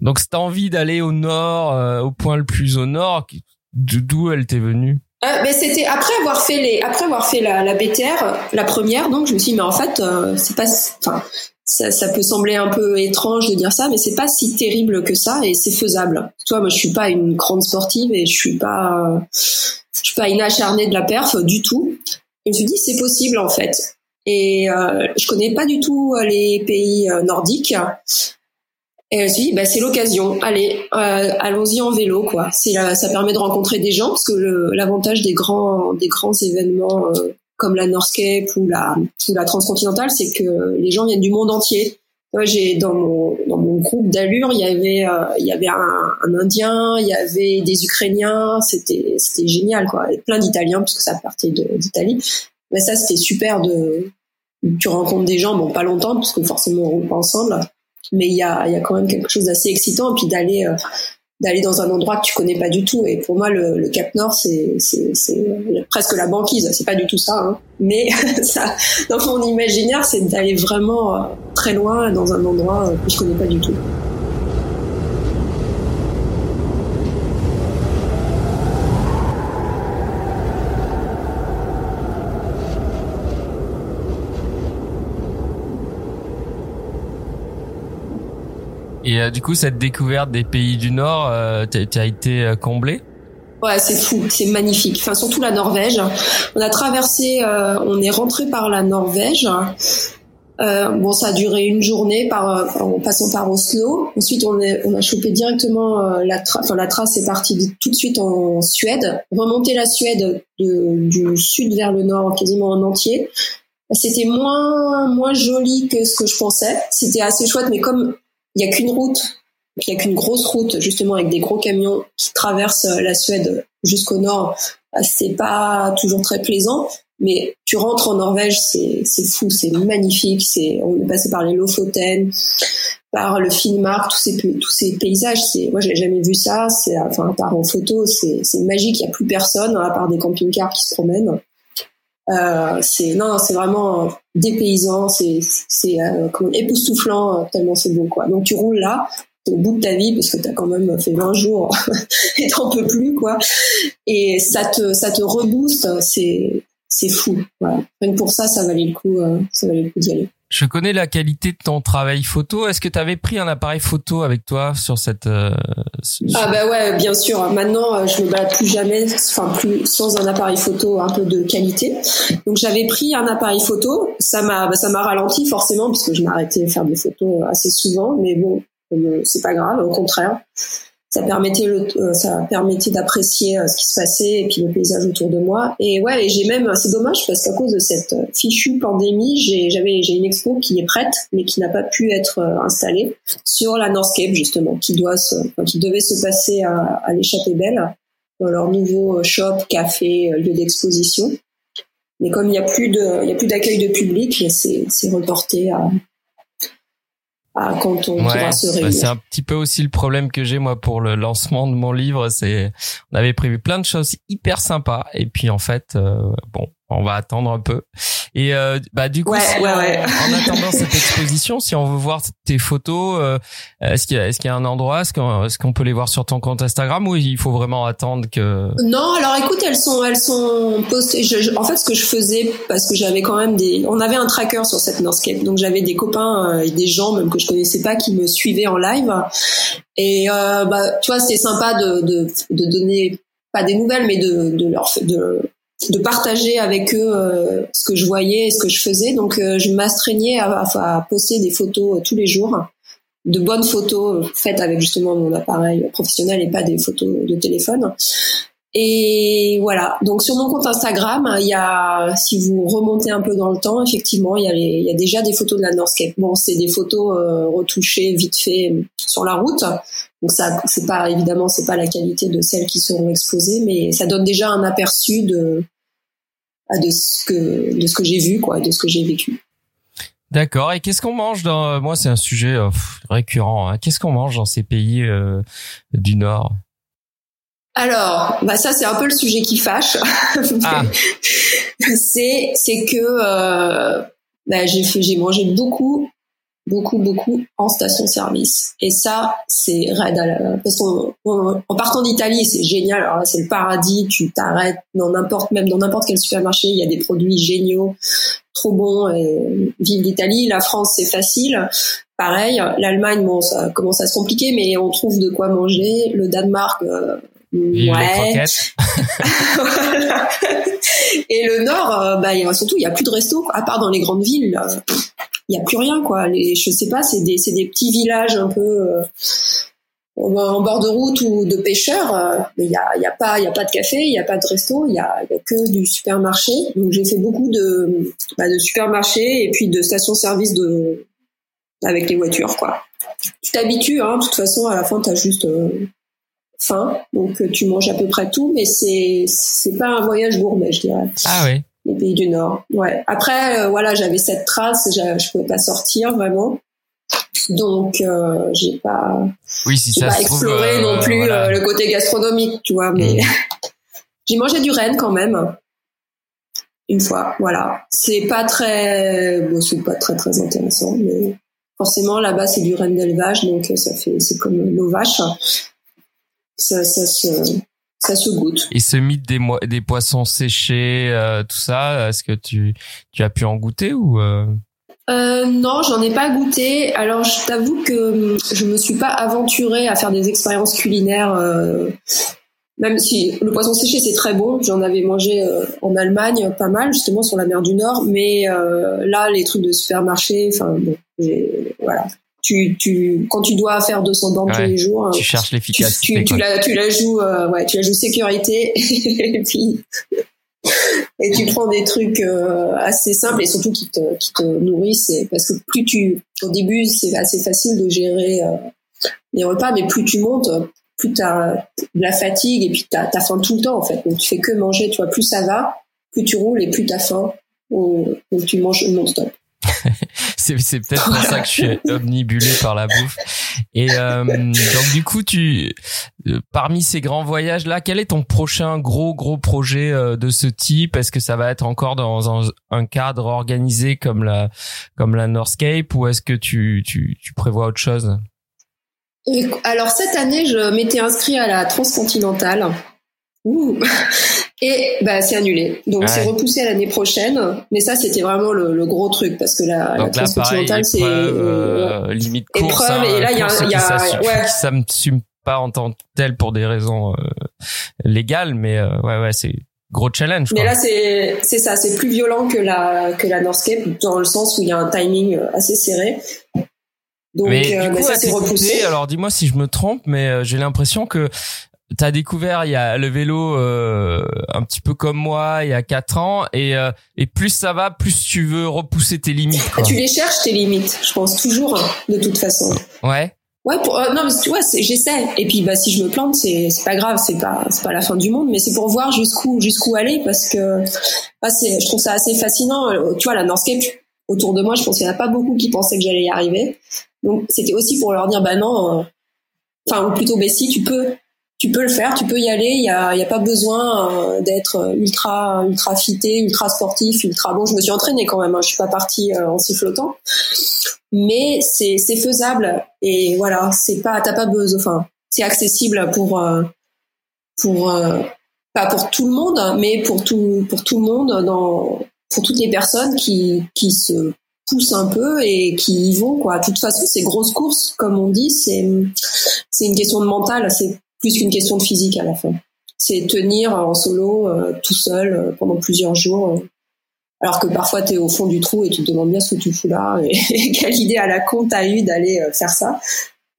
Donc si t'as envie d'aller au nord, euh, au point le plus au nord, d'où elle t'est venue? Euh, mais c'était après avoir fait les après avoir fait la, BTR la première donc je me suis dit mais en fait euh, c'est pas enfin ça, ça, peut sembler un peu étrange de dire ça mais c'est pas si terrible que ça et c'est faisable toi moi je suis pas une grande sportive et je suis pas je suis pas une acharnée de la perf du tout je me suis dit c'est possible en fait et euh, je connais pas du tout euh, les pays euh, nordiques. Et je me suis dit, bah, c'est l'occasion. Allez, euh, allons-y en vélo, quoi. C'est ça permet de rencontrer des gens parce que l'avantage des grands, des grands événements comme la Northscape ou la, ou la Transcontinentale, c'est que les gens viennent du monde entier. Moi, j'ai dans mon dans mon groupe d'allure, il y avait il y avait un, un, Indien, il y avait des Ukrainiens, c'était c'était génial quoi, et plein d'Italiens parce que ça partait d'Italie. Mais ça c'était super de tu rencontres des gens, bon pas longtemps parce que forcément on roule pas ensemble, mais il y a, y a quand même quelque chose d'assez excitant, puis d'aller euh, d'aller dans un endroit que tu connais pas du tout. Et pour moi, le, Cap Nord, c'est c'est presque la banquise. C'est pas du tout ça, hein. mais ça, dans mon imaginaire, c'est d'aller vraiment euh, très loin dans un endroit euh, que je connais pas du tout. Et euh, du coup, cette découverte des pays du Nord, euh, tu as été euh, comblé Ouais, c'est fou, c'est magnifique. Enfin, surtout la Norvège. On a traversé, euh, on est rentré par la Norvège. Bon, ça a duré une journée en passant par Oslo. Ensuite, on, a chopé directement la trace. Enfin, la trace est partie tout de suite en Suède. Remonter la Suède de, du sud vers le nord, quasiment en entier. C'était moins moins joli que ce que je pensais. C'était assez chouette, mais comme il y a qu'une route, il y a qu'une grosse route justement avec des gros camions qui traversent euh, la Suède jusqu'au nord. Bah, c'est pas toujours très plaisant, mais tu rentres en Norvège, c'est fou, c'est magnifique. C'est on est passé par les Lofoten, par le Finnmark, tous ces tous ces paysages. C'est moi j'ai jamais vu ça. C'est enfin à part en photo, c'est c'est magique. Il y a plus personne à part des camping-cars qui se promènent. Euh, c'est non, c'est vraiment dépaysant, c'est c'est euh, époustouflant euh, tellement c'est beau quoi. Donc tu roules là, au bout de ta vie parce que t'as quand même fait 20 jours et t'en peux plus quoi. Et ça te ça te rebooste, c'est c'est fou. Voilà. Même pour ça, ça valait le coup, euh, ça valait le coup d'y aller. Je connais la qualité de ton travail photo. Est-ce que tu avais pris un appareil photo avec toi sur cette euh, Ah bah ouais, bien sûr. Maintenant, euh, je me balade plus jamais, enfin plus sans un appareil photo un peu de qualité. Donc j'avais pris un appareil photo. Ça m'a, bah, ça m'a ralenti forcément parce que je m'arrêtais à faire des photos assez souvent. Mais bon, euh, c'est pas grave. Au contraire, ça permettait le, euh, ça permettait d'apprécier euh, ce qui se passait et puis le paysage autour de moi. Et ouais, et j'ai même, c'est dommage parce qu'à cause de cette euh, fichue pandémie, j'ai, j'avais, j'ai une expo qui est prête mais qui n'a pas pu être installée sur la Northscape justement, qui doit se, qui devait se passer à, à l'échappée belle. dans leur nouveau shop, café, lieu d'exposition. Mais comme il n'y a plus de, il y a plus d'accueil de public, c'est, c'est reporté à, quand on ouais, se réunir. C'est un petit peu aussi le problème que j'ai moi pour le lancement de mon livre. C'est, on avait prévu plein de choses hyper sympas et puis en fait, euh, bon, on va attendre un peu. Et euh, bah du coup, en, attendant cette exposition, si on veut voir tes photos, euh, est-ce qu'il y a, y un endroit, est-ce qu'on, peut les voir sur ton compte Instagram ou il faut vraiment attendre que Non, alors écoute, elles sont, elles sont postées. en fait, ce que je faisais, parce que j'avais quand même des, on avait un tracker sur cette Northscape, donc j'avais des copains euh, et des gens même que je connaissais pas qui me suivaient en live. Et euh, bah, tu vois, c'est sympa de, de, de donner pas des nouvelles, mais de, de leur de de partager avec eux euh, ce que je voyais et ce que je faisais. Donc euh, je m'astreignais à, à, poster des photos euh, tous les jours, de bonnes photos faites avec justement mon appareil professionnel et pas des photos de téléphone. Et voilà. Donc sur mon compte Instagram, il y a, si vous remontez un peu dans le temps, effectivement, il y a, déjà des photos de la Northscape. Bon, c'est des photos retouchées vite fait sur la route. Donc ça, c'est pas évidemment, c'est pas la qualité de celles qui seront exposées, mais ça donne déjà un aperçu de de ce que de ce que j'ai vu, quoi, de ce que j'ai vécu. D'accord. Et qu'est-ce qu'on mange dans Moi, c'est un sujet euh, récurrent. Hein. Qu'est-ce qu'on mange dans ces pays euh, du Nord? Alors, bah ça c'est un peu le sujet qui fâche. Ah. c'est c'est que euh, bah, j'ai j'ai mangé beaucoup beaucoup, beaucoup en station-service. Et ça, c'est raide. Parce qu'en en partant d'Italie, c'est génial. Alors là, c'est le paradis. Tu t'arrêtes dans n'importe, même dans n'importe quel supermarché, il y a des produits géniaux, trop bons. Et vive l'Italie. La France, c'est facile. Pareil. L'Allemagne, bon, ça commence à se compliquer, mais on trouve de quoi manger. Le Danemark, euh, ouais. Et le Nord, euh, bah, surtout, il y a plus de restos, à part dans les grandes villes il y a plus rien quoi. Les, je sais pas, c'est des c'est des petits villages un peu euh, en bord de route ou de pêcheurs. Euh, mais il y a y a pas il y a pas de café, il y a pas de resto, il y a que du supermarché. Donc j'ai fait beaucoup de bah, de supermarchés et puis de stations-service de avec les voitures quoi. Tu t'habitues hein. De toute façon, à la fin, t'as juste euh, faim, donc tu manges à peu près tout, mais c'est c'est pas un voyage gourmet, je dirais. Ah oui les pays du Nord. Ouais. Après, euh, voilà, j'avais cette trace, je pouvais pas sortir vraiment. Donc, euh, j'ai pas, oui, si ça pas exploré euh, non plus le côté gastronomique, tu vois. Mais mm. j'ai mangé du renne quand même une fois. Voilà. C'est pas très, bon, c'est pas très très intéressant, mais forcément là-bas c'est du renne d'élevage, donc ça fait, c'est comme nos vaches. Ça, ça se, ça se goûte. Et ce mythe des, des poissons séchés, euh, tout ça, est-ce que tu, tu as pu en goûter ou euh... Euh, non, j'en ai pas goûté. Alors, je t'avoue que hum, je me suis pas aventurée à faire des expériences culinaires. Même si le poisson séché c'est très bon, j'en avais mangé en Allemagne pas mal justement sur la mer du Nord, mais là les trucs de supermarché, enfin bon, voilà, tu, tu, quand tu dois faire 200 bornes tous les jours, tu cherches l'efficacité. Tu, tu, la, tu la joues, euh, ouais, tu la joues sécurité et puis et tu prends des trucs euh, assez simples et surtout qui te, qui te nourrissent. parce que plus tu, au début, c'est assez facile de gérer euh, les repas, mais plus tu montes, plus tu as de la fatigue et puis tu as, faim tout le temps en fait. Donc tu fais que manger, tu vois, plus ça va, plus tu roules et plus tu as faim. Donc tu manges non-stop. C'est peut-être pour ça que je suis omnibulé par la bouffe. Et euh, donc du coup, tu euh, parmi ces grands voyages là, quel est ton prochain gros gros projet euh, de ce type? Est-ce que ça va être encore dans un, un, cadre organisé comme la comme la Northscape ou est-ce que tu tu tu prévois autre chose? Alors cette année, je m'étais inscrit à la transcontinentale. Ouh. Et bah, c'est annulé. Donc c'est repoussé à l'année prochaine. Mais ça, c'était vraiment le, gros truc parce que la, la transcontinentale, c'est euh, limite course. Épreuve, hein, et là, il y a, y a ouais. ça me suit pas en tant que tel pour des raisons euh, légales, mais euh, ouais, ouais, c'est gros challenge. Mais là, c'est c'est ça, c'est plus violent que la que la Northscape dans le sens où il y a un timing assez serré. Donc, mais du coup, ça s'est repoussé. Alors, dis-moi si je me trompe, mais j'ai l'impression que t'as découvert il y a le vélo euh, un petit peu comme moi il y a quatre ans et euh, et plus ça va plus tu veux repousser tes limites quoi. tu les cherches tes limites je pense toujours hein, de toute façon ouais Ouais, pour, euh, non, mais tu vois, j'essaie. Et puis, bah, si je me plante, c'est, c'est pas grave, c'est pas, c'est pas la fin du monde, mais c'est pour voir jusqu'où, jusqu'où aller, parce que, bah, c'est, je trouve ça assez fascinant. Tu vois, la Northscape, autour de moi, je pense qu'il y en a pas beaucoup qui pensaient que j'allais y arriver. Donc, c'était aussi pour leur dire, bah non, euh, enfin, ou plutôt, bah si, tu peux, tu peux le faire, tu peux y aller. Il y a, y a pas besoin euh, d'être ultra, ultra fité, ultra sportif, ultra bon. Je me suis entraînée quand même. Hein, je suis pas partie en sifflotant mais c'est c'est faisable et voilà c'est pas t'as pas besoin enfin c'est accessible pour euh, pour euh, pas pour tout le monde mais pour tout pour tout le monde dans pour toutes les personnes qui qui se poussent un peu et qui y vont quoi de toute façon ces grosses courses comme on dit c'est c'est une question de mental c'est plus qu'une question de physique à la fin c'est tenir en solo euh, tout seul pendant plusieurs jours alors que parfois tu es au fond du trou et tu te demandes bien ce que tu fous là et, quelle idée à la con t'as eu d'aller euh, faire ça.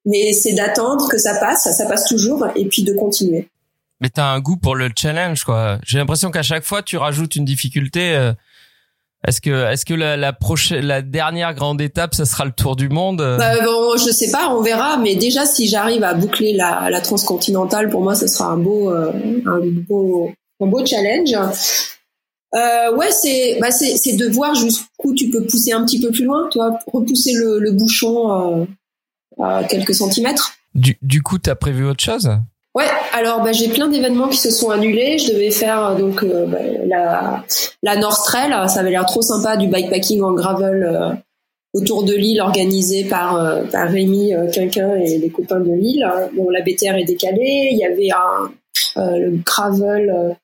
Mais c'est d'attendre que ça passe, ça passe toujours, et puis de continuer. Mais t'as un goût pour le challenge, quoi. J'ai l'impression qu'à chaque fois tu rajoutes une difficulté. Euh, est-ce que est-ce que la, la prochaine, la dernière grande étape, ça sera le tour du monde bah, bon, Je sais pas, on verra. Mais déjà, si j'arrive à boucler la, la transcontinentale, pour moi, ce sera un beau, euh, un beau, un beau challenge. Euh, ouais, c'est bah c'est c'est de voir jusqu'où tu peux pousser un petit peu plus loin, tu vois, repousser le, le bouchon euh, à quelques centimètres. Du du coup, t'as prévu autre chose? Ouais, alors bah, j'ai plein d'événements qui se sont annulés. Je devais faire euh, donc euh, bah, la la North Trail, ça avait l'air trop sympa, du bikepacking en gravel euh, autour de l'île organisé par Rémi Quinquin et les copains de l'île. Bon, la BTR est décalée. Il y avait un le gravel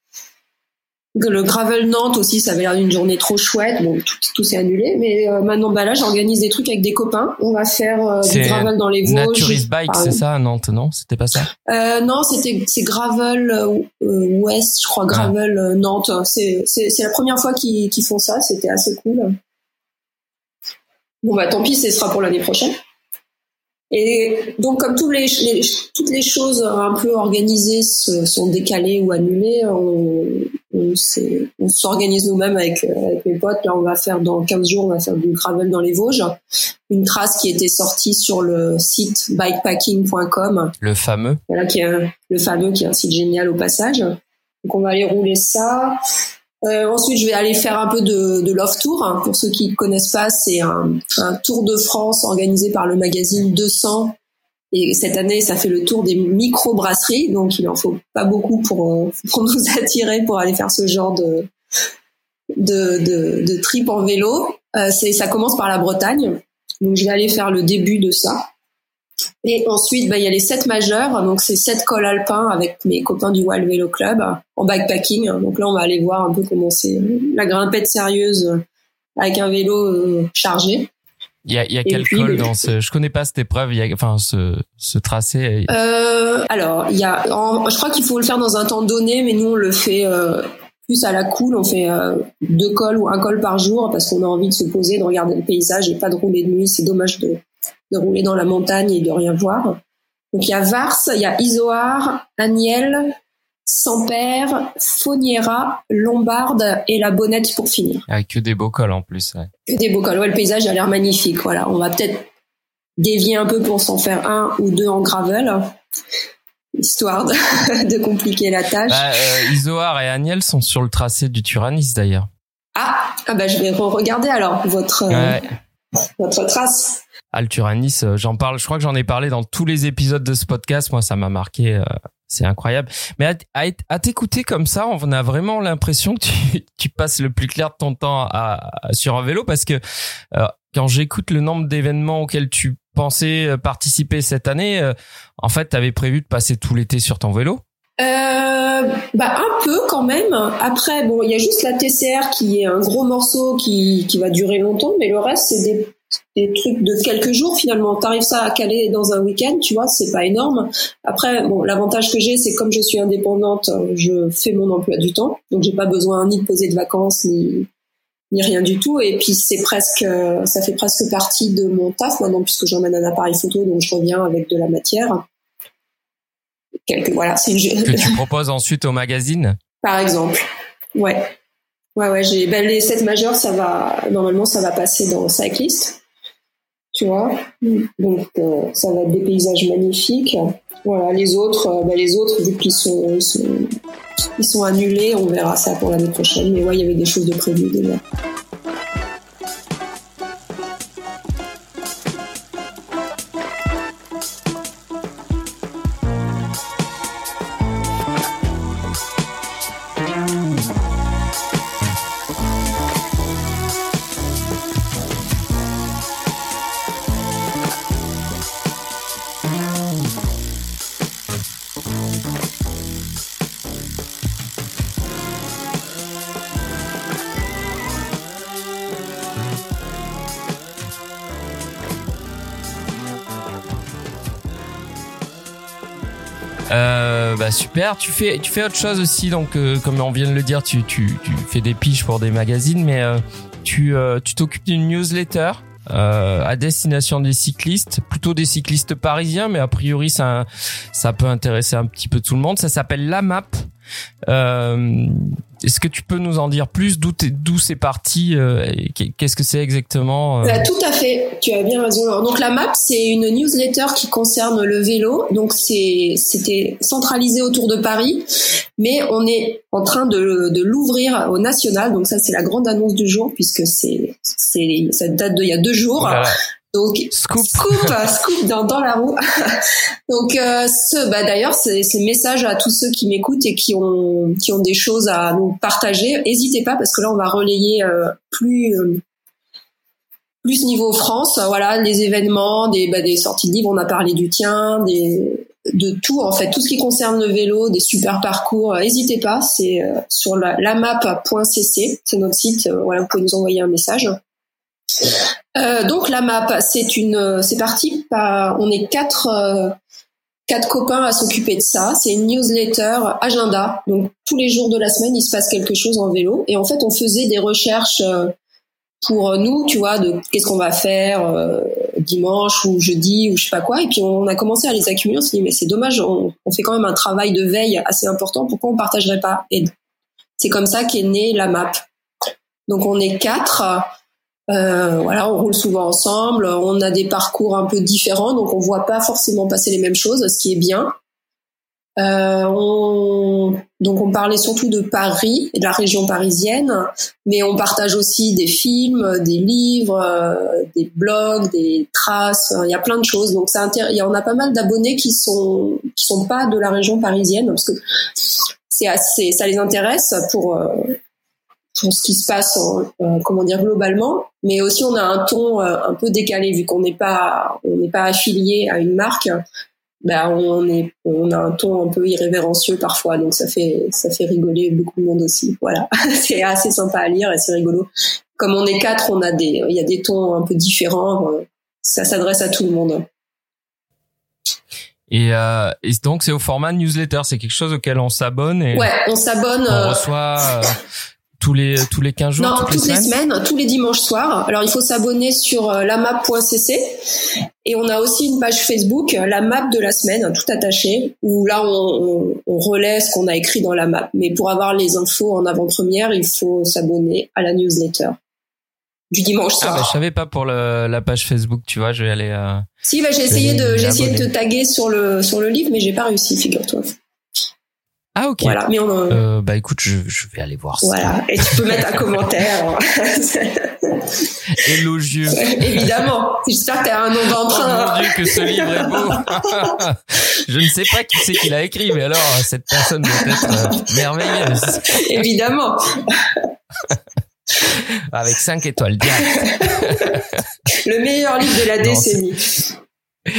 le gravel Nantes aussi, ça avait l'air d'une journée trop chouette. Bon, tout, tout s'est annulé, mais euh, maintenant, bah là, j'organise des trucs avec des copains. On va faire euh, du gravel dans les Vosges. Naturist Bike, c'est ça, à Nantes, non? C'était pas ça? Euh, Non, c'était c'est gravel euh, Ouest, je crois, gravel ah. Nantes. C'est c'est c'est la première fois qu'ils qu'ils font ça. C'était assez cool. Bon bah tant pis, ce sera pour l'année prochaine. Et donc, comme tous les, toutes les choses un peu organisées sont décalées ou annulées, on, on s'organise nous-mêmes avec, avec mes potes. Là, on va faire dans 15 jours, on va faire du gravel dans les Vosges. Une trace qui était sortie sur le site bikepacking.com. Le fameux. Voilà, qui est le fameux, qui est un site génial au passage. Donc, on va aller rouler ça. Euh, ensuite, je vais aller faire un peu de, de Love Tour. Pour ceux qui ne connaissent pas, c'est un, un, tour de France organisé par le magazine 200. Et cette année, ça fait le tour des micro-brasseries. Donc, il en faut pas beaucoup pour, euh, pour nous attirer pour aller faire ce genre de, de, de, de trip en vélo. Euh, ça commence par la Bretagne. Donc, je vais aller faire le début de ça. Et ensuite, bah, il y a les sept majeurs. Donc, c'est sept cols alpins avec mes copains du Wild Vélo Club en bikepacking. Donc là, on va aller voir un peu comment c'est la grimpette sérieuse avec un vélo euh, chargé. Il y a, il y a quel col dans ce Je connais pas cette épreuve. Il y a, enfin, ce, ce tracé. Euh, alors, il y a. je crois qu'il faut le faire dans un temps donné, mais nous on le fait euh, plus à la cool. On fait euh, deux cols ou un col par jour parce qu'on a envie de se poser, de regarder le paysage et pas de rouler de nuit. C'est dommage de de rouler dans la montagne et de rien voir. Donc il y a Vars, il y a Isoar, Aniel, Sampère, Fauniera, Lombarde et la Bonnette pour finir. Avec que des beaux cols en plus. Ouais. Que des beaux cols. Ouais, le paysage a l'air magnifique. Voilà, on va peut-être dévier un peu pour s'en faire un ou deux en gravel, histoire de, compliquer la tâche. Bah, euh, Isoar et Aniel sont sur le tracé du Turanis d'ailleurs. Ah, ah bah je vais regarder alors votre euh, votre trace. Alturanis, euh, j'en parle, je crois que j'en ai parlé dans tous les épisodes de ce podcast. Moi, ça m'a marqué. Euh, c'est incroyable. Mais à, t'écouter comme ça, on a vraiment l'impression que tu, passes le plus clair de ton temps à, sur un vélo parce que euh, quand j'écoute le nombre d'événements auxquels tu pensais participer cette année, en fait, tu avais prévu de passer tout l'été sur ton vélo? Euh, bah un peu quand même. Après, bon, il y a juste la TCR qui est un gros morceau qui, qui va durer longtemps, mais le reste c'est des des trucs de quelques jours finalement. T'arrives ça à caler dans un week-end, tu vois, c'est pas énorme. Après, bon, l'avantage que j'ai, c'est comme je suis indépendante, je fais mon emploi du temps, donc j'ai pas besoin ni de poser de vacances ni ni rien du tout. Et puis c'est presque, ça fait presque partie de mon taf maintenant puisque j'emmène un appareil photo, donc je reviens avec de la matière. Voilà, c'est une... que tu proposes ensuite au magazine? Par exemple, ouais. Ouais, ouais, j'ai ben, les 7 majeurs, ça va normalement ça va passer dans Cyclist. Tu vois. Donc euh, ça va être des paysages magnifiques. Voilà, les autres, euh, bah, les autres vu qu'ils sont, ils sont, annulés, on verra ça pour l'année prochaine. Mais ouais, il y avait des choses de prévues déjà. Super. Tu fais, tu fais autre chose aussi, donc euh, comme on vient de le dire, tu, tu, tu fais des piges pour des magazines, mais euh, tu, euh, tu t'occupes d'une newsletter. à destination des cyclistes, plutôt des cyclistes parisiens, mais a priori ça, ça peut intéresser un petit peu tout le monde. Ça s'appelle La Map. Euh, est-ce que tu peux nous en dire plus D'où d'où c'est parti euh, Qu'est-ce que c'est exactement euh? bah, Tout à fait, tu as bien raison. Donc la MAP, c'est une newsletter qui concerne le vélo. Donc c'était centralisé autour de Paris, mais on est en train de, de l'ouvrir au national. Donc ça, c'est la grande annonce du jour puisque c'est ça date d'il y a deux jours. Donc scoop, scoop, scoop dans, dans la roue. Donc euh, ce, bah d'ailleurs, c'est message à tous ceux qui m'écoutent et qui ont qui ont des choses à nous partager. N'hésitez pas parce que là on va relayer euh, plus euh, plus niveau France. Voilà, les événements, des bah, des sorties de livres. On a parlé du tien, des de tout en fait, tout ce qui concerne le vélo, des super parcours. N'hésitez pas, c'est sur la, lamap.cc, c'est notre site. voilà, vous pouvez nous envoyer un message. Euh, donc la map, c'est une, c'est parti. Par, on est quatre, euh, quatre copains à s'occuper de ça. C'est une newsletter agenda. Donc tous les jours de la semaine, il se passe quelque chose en vélo. Et en fait, on faisait des recherches euh, pour nous, tu vois, de qu'est-ce qu'on va faire dimanche ou jeudi ou je sais pas quoi. Et puis on a commencé à les accumuler. On s'est dit mais c'est dommage, on, on, fait quand même un travail de veille assez important. Pourquoi on partagerait pas Et c'est comme ça qu'est née la map. Donc on est quatre. Euh, voilà, on roule souvent ensemble, on a des parcours un peu différents, donc on voit pas forcément passer les mêmes choses, ce qui est bien. Euh, on, donc on parlait surtout de Paris et de la région parisienne, mais on partage aussi des films, des livres, euh, des blogs, des traces. Il y a plein de choses. Donc ça, il y en a pas mal d'abonnés qui sont qui sont pas de la région parisienne parce que c'est assez, ça les intéresse pour euh, pour ce qui se passe, euh, comment dire globalement, mais aussi on a un ton euh, un peu décalé vu qu'on n'est pas on n'est pas affilié à une marque. Ben on est on a un ton un peu irrévérencieux parfois, donc ça fait ça fait rigoler beaucoup de monde aussi. Voilà, c'est assez sympa à lire et c'est rigolo. Comme on est quatre, on a des il y a des tons un peu différents. Euh, ça s'adresse à tout le monde. Et, euh, et donc c'est au format newsletter, c'est quelque chose auquel on s'abonne et ouais, on s'abonne. On reçoit tous les tous les 15 jours Non, toutes, les, semaines, tous les dimanches soirs. Alors il faut s'abonner sur euh, lamap.cc et on a aussi une page Facebook, euh, la map de la semaine, tout attaché, où là on, on, relaie ce qu'on a écrit dans la map. Mais pour avoir les infos en avant-première, il faut s'abonner à la newsletter du dimanche ah, soir. Ah je savais pas pour le, la page Facebook, tu vois, je vais aller. Euh, si, bah, j'ai essayé de j'ai essayé de te taguer sur le sur le livre, mais j'ai pas réussi, figure-toi. Ah ok. Voilà, mais on euh, bah écoute, je, je vais aller voir ça. Voilà, et tu peux mettre un commentaire. Élogieux. Évidemment. J'espère que tu as un nom d'emprunt. Oh mon Dieu, que ce livre est beau. je ne sais pas qui c'est qui l'a écrit, mais alors cette personne doit être euh, merveilleuse. Évidemment. Avec 5 étoiles direct. Le meilleur livre de la décennie.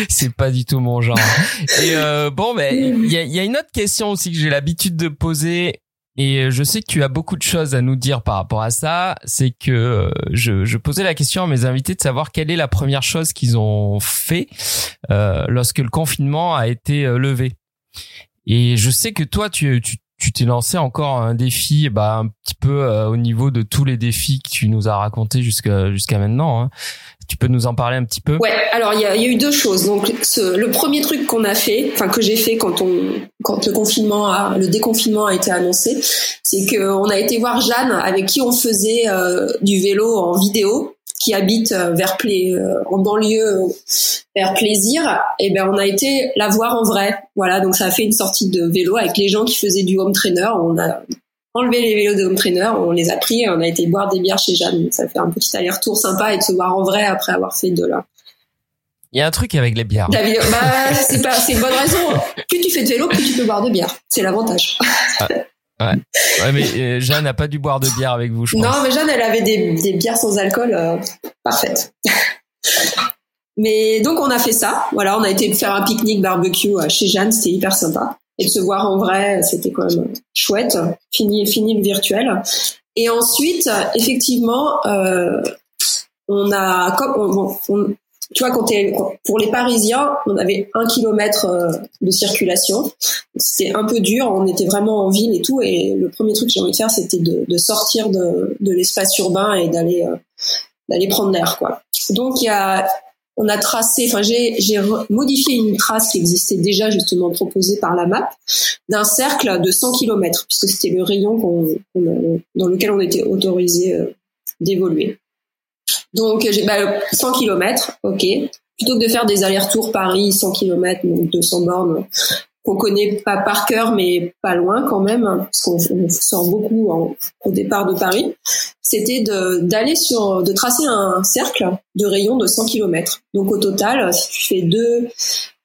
C'est pas du tout mon genre. Et euh, bon, ben il y a, y a, une autre question aussi que j'ai l'habitude de poser. Et je sais que tu as beaucoup de choses à nous dire par rapport à ça. C'est que euh, je, je, posais la question à mes invités de savoir quelle est la première chose qu'ils ont fait euh, lorsque le confinement a été euh, levé. Et je sais que toi, tu, tu tu t'es lancé encore un défi bah un petit peu euh, au niveau de tous les défis que tu nous as racontés jusqu'à jusqu'à maintenant hein. Tu peux nous en parler un petit peu? Ouais, alors il y a, eu deux choses. Donc le premier truc qu'on a fait, enfin que j'ai fait quand on quand le confinement le déconfinement a été annoncé, c'est que on a été voir Jeanne avec qui on faisait euh, du vélo en vidéo qui habite vers en banlieue vers Plaisir, et ben on a été la voir en vrai. Voilà, donc ça a fait une sortie de vélo avec les gens qui faisaient du home trainer. On a enlevé les vélos de home trainer, on les a pris et on a été boire des bières chez Jeanne. ça fait un petit aller-retour sympa et de se voir en vrai après avoir fait de là. Il y a un truc avec les bières. bah, c'est pas, c'est une bonne raison. Plus tu fais de vélo, plus tu peux boire de bière. C'est l'avantage. Ouais. ouais. mais euh, Jeanne n'a pas dû boire de bière avec vous, je Non, mais Jeanne, elle avait des, des bières sans alcool euh, parfaites. mais donc, on a fait ça. Voilà, on a été faire un pique-nique barbecue euh, chez Jeanne. C'était hyper sympa. Et de se voir en vrai, c'était quand même chouette. Fini, fini le virtuel. Et ensuite, effectivement, euh, on a, comme on, on, tu pour les Parisiens, on avait un kilomètre euh, de circulation. C'était un peu dur. On était vraiment en ville et tout. Et le premier truc que j'ai envie de faire, c'était de, de, sortir de, de l'espace urbain et d'aller euh, d'aller prendre l'air, quoi. Donc il y a, on a tracé, enfin j'ai modifié une trace qui existait déjà justement proposée par la map d'un cercle de 100 km puisque c'était le rayon dans lequel on était autorisé euh, d'évoluer. Donc, j'ai bah, 100 km, ok. Plutôt que de faire des allers-retours Paris, 100 km, donc 200 bornes, qu'on connaît pas par cœur, mais pas loin quand même, hein, parce qu'on sort beaucoup au départ de Paris, c'était d'aller sur, de tracer un cercle de rayon de 100 km. Donc au total, si tu fais deux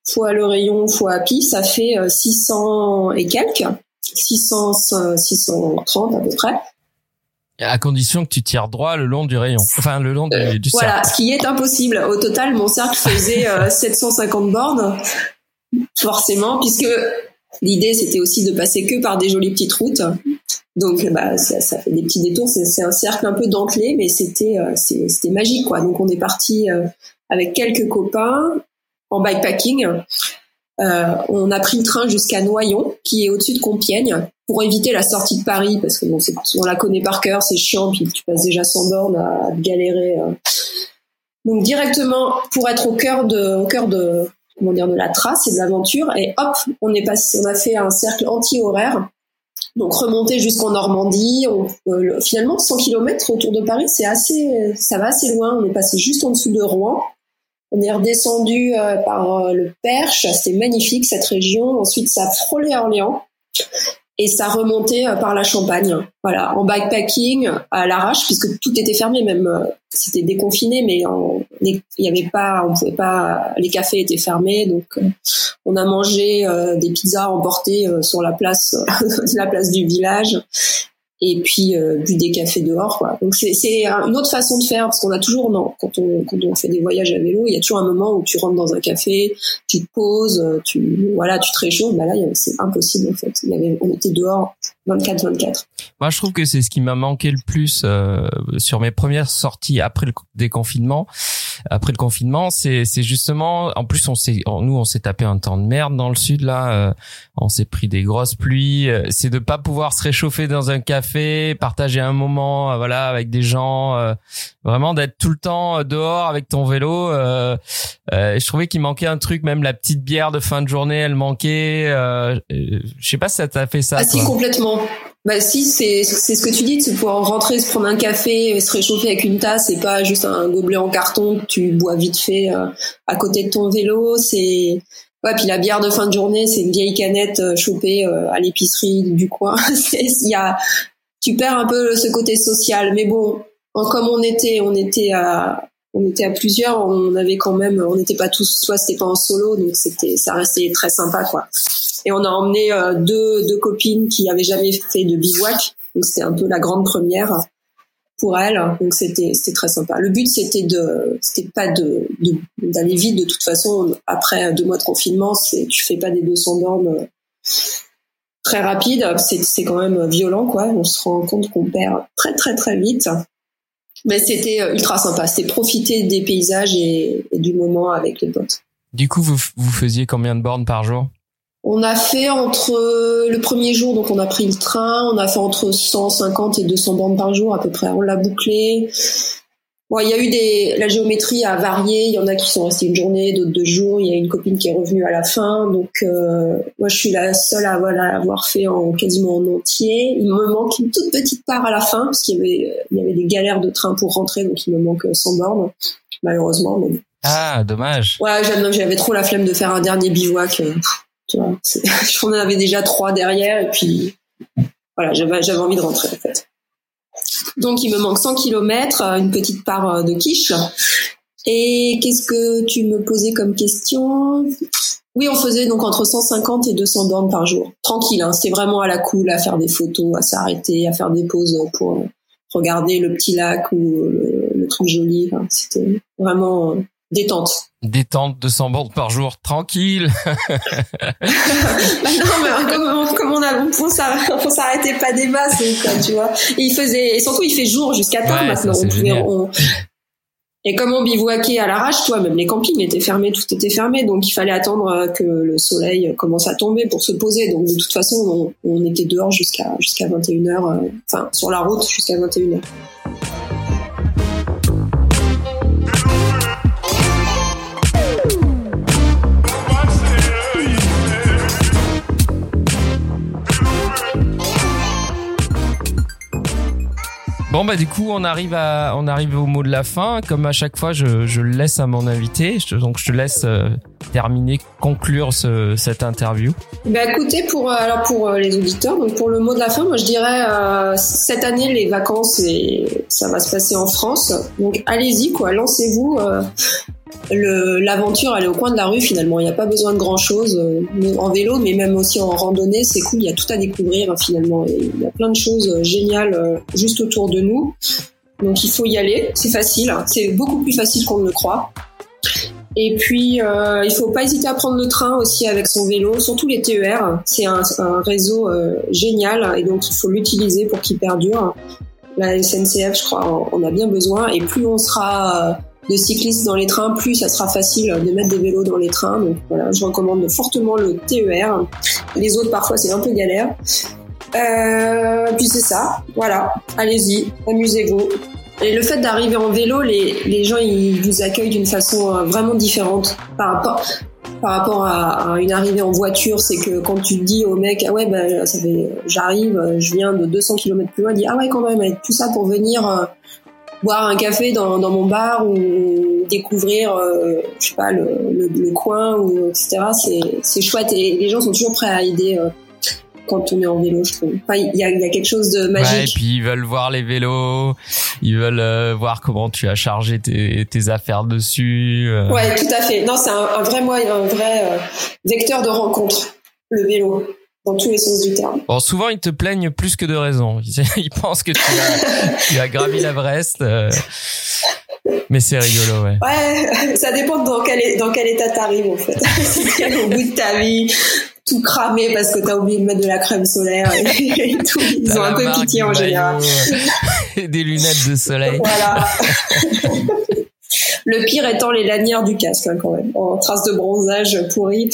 fois le rayon fois pi, ça fait 600 euh, et quelques, 600, 630 à peu près. À condition que tu tires droit le long du rayon, enfin le long du, euh, du cercle. Voilà, ce qui est impossible. Au total, mon cercle faisait 750 euh, bornes, forcément, puisque l'idée c'était aussi de passer que par des jolies petites routes. Donc, bah, ça, ça fait des petits détours. C'est un cercle un peu dentelé, mais c'était euh, c'était magique, quoi. Donc, on est parti avec quelques copains en bikepacking. Euh, on a pris le train jusqu'à Noyon, qui est au-dessus de Compiègne, pour éviter la sortie de Paris, parce que on la connaît par cœur, c'est chiant, puis tu passes déjà sans bornes à, galérer. Euh. Donc directement pour être au cœur de, au cœur de, comment dire, de la trace et de l'aventure, et hop, on est passé, on a fait un cercle anti-horaire. Donc remonter jusqu'en Normandie, euh, finalement 100 km autour de Paris, c'est assez, ça va assez loin. On est passé juste en dessous de Rouen. On est redescendu euh, par le Perche, c'est magnifique cette région. Ensuite, ça frôlait Orléans et ça remontait euh, par la Champagne. Voilà, en bikepacking à l'arrache puisque tout était fermé, même euh, c'était déconfiné, mais il y avait pas, on pouvait pas, les cafés étaient fermés, donc euh, on a mangé des pizzas emportées sur la place, la place du village et puis euh, bu des cafés dehors quoi. Donc c'est une autre façon de faire parce qu'on a toujours non quand on quand on fait des voyages à vélo, il y a toujours un moment où tu rentres dans un café, tu te poses, tu voilà, tu te réchauffes, bah là c'est impossible en fait. Il y avait on était dehors 24 24. Moi je trouve que c'est ce qui m'a manqué le plus euh, sur mes premières sorties après le déconfinement. Après le confinement, c'est c'est justement en plus on s'est nous on s'est tapé un temps de merde dans le sud là, euh, on s'est pris des grosses pluies, c'est de pas pouvoir se réchauffer dans un café partager un moment, euh, voilà, avec des gens, euh, vraiment d'être tout le temps euh, dehors avec ton vélo. je trouvais qu'il manquait un truc, même la petite bière de fin de journée, elle manquait. je sais pas si ça t'a fait ça. Ah si complètement. Bah si, c'est c'est ce que tu dis, de pouvoir rentrer, se prendre un café, se réchauffer avec une tasse, et pas juste un gobelet en carton que tu bois vite fait à côté de ton vélo. C'est Ouais, puis la bière de fin de journée, c'est une vieille canette chopée à l'épicerie du coin. Il y a, tu perds un peu ce côté social. Mais bon, comme on était, on était à, on était à plusieurs, on avait quand même, on n'était pas tous, soit c'était pas en solo, donc c'était, ça restait très sympa, quoi. Et on a emmené euh, deux, deux copines qui avaient jamais fait de bivouac, donc c'était un peu la grande première pour elles, donc c'était, c'était très sympa. Le but c'était de, c'était pas de, d'aller vite de toute façon. Après deux mois de confinement, c'est, tu fais pas des 200 bornes très rapide. C'est quand même violent, quoi. On se rend compte qu'on perd très très très vite. Mais c'était euh, ultra sympa. C'était profiter des paysages et, du moment avec les potes. Du coup, vous, vous faisiez combien de bornes par jour? On a fait entre le premier jour, donc on a pris le train, on a fait entre 150 et 200 bornes par jour à peu près. On l'a bouclé. Bon, il y a eu des, la géométrie a varié. Il y en a qui sont restés une journée, d'autres deux jours. Il y a une copine qui est revenue à la fin. Donc, euh, moi, je suis la seule à voilà, avoir fait en quasiment en entier. Il me manque une toute petite part à la fin parce qu'il y avait, il y avait des galères de train pour rentrer, donc il me manque 100 bornes, malheureusement. Mais... Ah, dommage. Ouais, j'avais trop la flemme de faire un dernier bivouac. Euh, tu vois, j'en avais déjà trois derrière et puis voilà, j'avais, j'avais envie de rentrer en fait. Donc il me manque 100 km, euh, une petite part euh, de quiche. Et qu'est-ce que tu me posais comme question? Oui, on faisait donc entre 150 et 200 bornes par jour. Tranquille, hein, c'était vraiment à la cool, à faire des photos, à s'arrêter, à faire des pauses pour regarder le petit lac ou le, truc joli. c'était vraiment euh, détente. Détente 200 bornes par jour, tranquille. bah non, mais comme, comme on s'arrêtait pas des masses, tu vois. Et il faisait, et surtout il fait jour jusqu'à tard maintenant. On et comme on bivouaquait à l'arrache, toi, même les campings étaient fermés, tout était fermé, donc il fallait attendre que le soleil commence à tomber pour se poser. Donc de toute façon, on, on était dehors jusqu'à jusqu'à 21h, euh, enfin sur la route jusqu'à 21h. Bon bah du coup on arrive à on arrive au mot de la fin. Comme à chaque fois je, je le laisse à mon invité, donc je te laisse euh, terminer, conclure ce, cette interview. Bah écoutez pour euh, alors pour euh, les auditeurs donc pour le mot de la fin moi je dirais cette année les vacances et ça va se passer en France donc allez-y quoi lancez-vous l'aventure elle est au coin de la rue finalement. Il n'y a pas besoin de grand chose euh, en vélo mais même aussi en randonnée c'est cool. Il y a tout à découvrir finalement. Il y a plein de choses euh, géniales euh, juste autour de nous. Donc il faut y aller. C'est facile. Hein. c'est beaucoup plus facile qu'on ne le croit. Et puis euh, il faut pas hésiter à prendre le train aussi avec son vélo surtout les TER c'est un, un, réseau génial et donc il faut l'utiliser pour qu'il perdure. La SNCF je crois on a bien besoin. Et plus on sera de cyclistes dans les trains, plus ça sera facile de mettre des vélos dans les trains. Donc voilà, je recommande fortement le TER. Les autres, parfois, c'est un peu galère. Euh, puis c'est ça, voilà, allez-y, amusez-vous. Et le fait d'arriver en vélo, les, les gens ils vous accueillent d'une façon euh, vraiment différente par rapport par rapport à, une arrivée en voiture, c'est que quand tu dis au mec ah ouais bah ça fait j'arrive, je viens de 200 km plus loin, dit ah ouais quand même tout ça pour venir euh, boire un café dans, dans mon bar ou découvrir, euh, je sais pas, le, le, coin ou etc. C'est c'est chouette et les gens sont toujours prêts à aider. Euh, quand on est en vélo, je trouve. Enfin, il y a, y a, quelque chose de magique. Ouais, et puis ils veulent voir les vélos, ils veulent euh, voir comment tu as chargé tes, tes affaires dessus. Ouais, tout à fait. Non, c'est un, un, vrai moyen, un vrai vecteur de rencontre, le vélo dans tous les sens du terme. Bon, souvent ils te plaignent plus que de raison. Ils pensent que tu as, tu as gravi l'Everest. Euh, mais c'est rigolo, ouais. Ouais, ça dépend dans quel, dans quel état t'arrives en fait. si au bout de ta vie, tout cramé parce que t'as oublié de mettre de la crème solaire et, tout. Ils ont un peu pitié en général. et des lunettes de soleil. Voilà. Le pire étant les lanières du casque hein, quand même, en traces de bronzage pourri.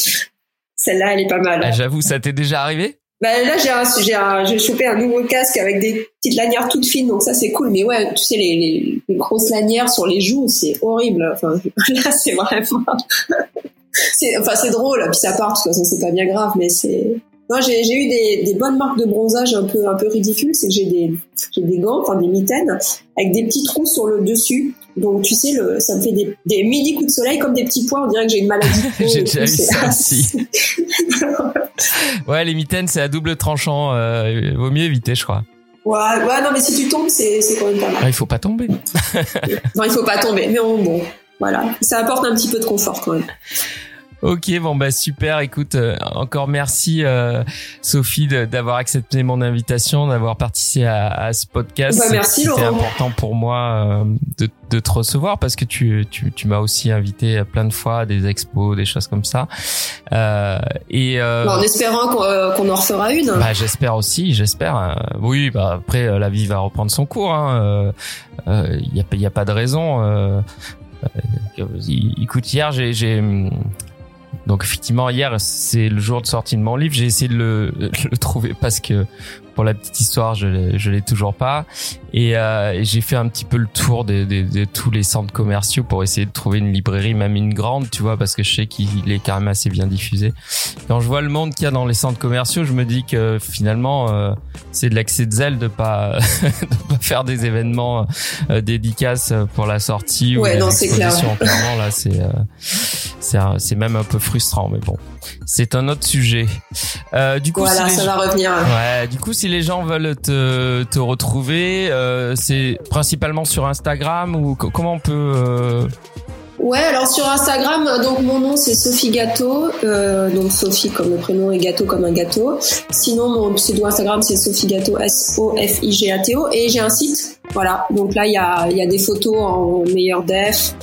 Celle-là, elle est pas mal. Ah, J'avoue, ça t'est déjà arrivé? Bah là j'ai j'ai chopé un nouveau casque avec des petites lanières toutes fines donc ça c'est cool. Mais ouais tu sais les, les, grosses lanières sur les joues c'est horrible. Enfin là c'est vraiment c'est enfin c'est drôle puis ça part de toute façon c'est pas bien grave mais c'est non j'ai j'ai eu des, des bonnes marques de bronzage un peu un peu ridicules c'est que j'ai des j'ai des gants enfin des mitaines avec des petits trous sur le dessus donc tu sais, le, ça me fait des, des mini coups de soleil comme des petits points. On dirait que j'ai une maladie. j'ai déjà vu ça aussi. ouais, les mitaines, c'est à double tranchant. Euh, vaut mieux éviter, je crois. Ouais, ouais, non, mais si tu tombes, c'est, c'est quand même pas mal. Ah, il faut pas tomber. non, il faut pas tomber. Mais bon, voilà, ça apporte un petit peu de confort quand même. Ok, bon bah super. Écoute, euh, encore merci euh, Sophie d'avoir accepté mon invitation, d'avoir participé à, à, ce podcast. Bah, merci C'était important pour moi euh, de, de, te recevoir parce que tu, tu, tu m'as aussi invité plein de fois à des expos, des choses comme ça. et en espérant qu'on en refera une. Bah j'espère aussi, j'espère. oui, bah après la vie va reprendre son cours. Il hein. y a, y a pas de raison. écoute, hier j'ai donc effectivement hier c'est le jour de sortie de mon livre. J'ai essayé de le, trouver parce que pour la petite histoire, je l'ai, je l'ai toujours pas. Et, euh, j'ai fait un petit peu le tour de, de, de, tous les centres commerciaux pour essayer de trouver une librairie, même une grande, tu vois, parce que je sais qu'il est quand même assez bien diffusé. Quand je vois le monde qu'il y a dans les centres commerciaux, je me dis que finalement, euh, c'est de l'accès de zèle de pas, de pas faire des événements euh, dédicaces pour la sortie ouais, ou non, c'est clair. Clairement, là, c'est, euh, c'est, c'est même un peu frustrant, mais bon, c'est un autre sujet. Euh, du coup, voilà, ça va revenir. Ouais, du coup, si les gens veulent te, retrouver, euh, c'est principalement sur Instagram ou comment on peut euh... Ouais, alors sur Instagram, donc mon nom c'est Sophie Gâteau, euh, donc Sophie comme le prénom et Gâteau comme un gâteau. Sinon mon pseudo Instagram c'est Sophie Gâteau S O F I G A T O et j'ai un site. Voilà, donc là il y a, y a des photos en meilleur def,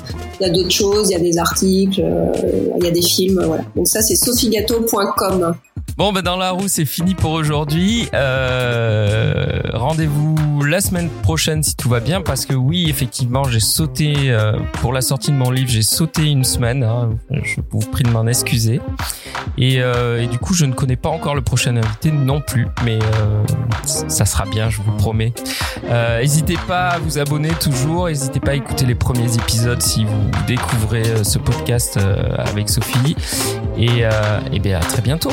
il y a d'autres choses, il y a des articles, euh, il y a des films, voilà. Donc ça c'est sophiegâteau.com. Bon, ben dans la roue, c'est fini pour aujourd'hui. Euh, Rendez-vous la semaine prochaine si tout va bien, parce que oui, effectivement, j'ai sauté euh, pour la sortie de mon livre, j'ai sauté une semaine. Hein, je vous prie de m'en excuser. Et, euh, du coup, je ne connais pas encore le prochain invité non plus, mais ça sera bien, je vous promets. N'hésitez pas à vous abonner toujours, n'hésitez pas à écouter les premiers épisodes si vous découvrez ce podcast avec Sophie. Et, et bien à très bientôt.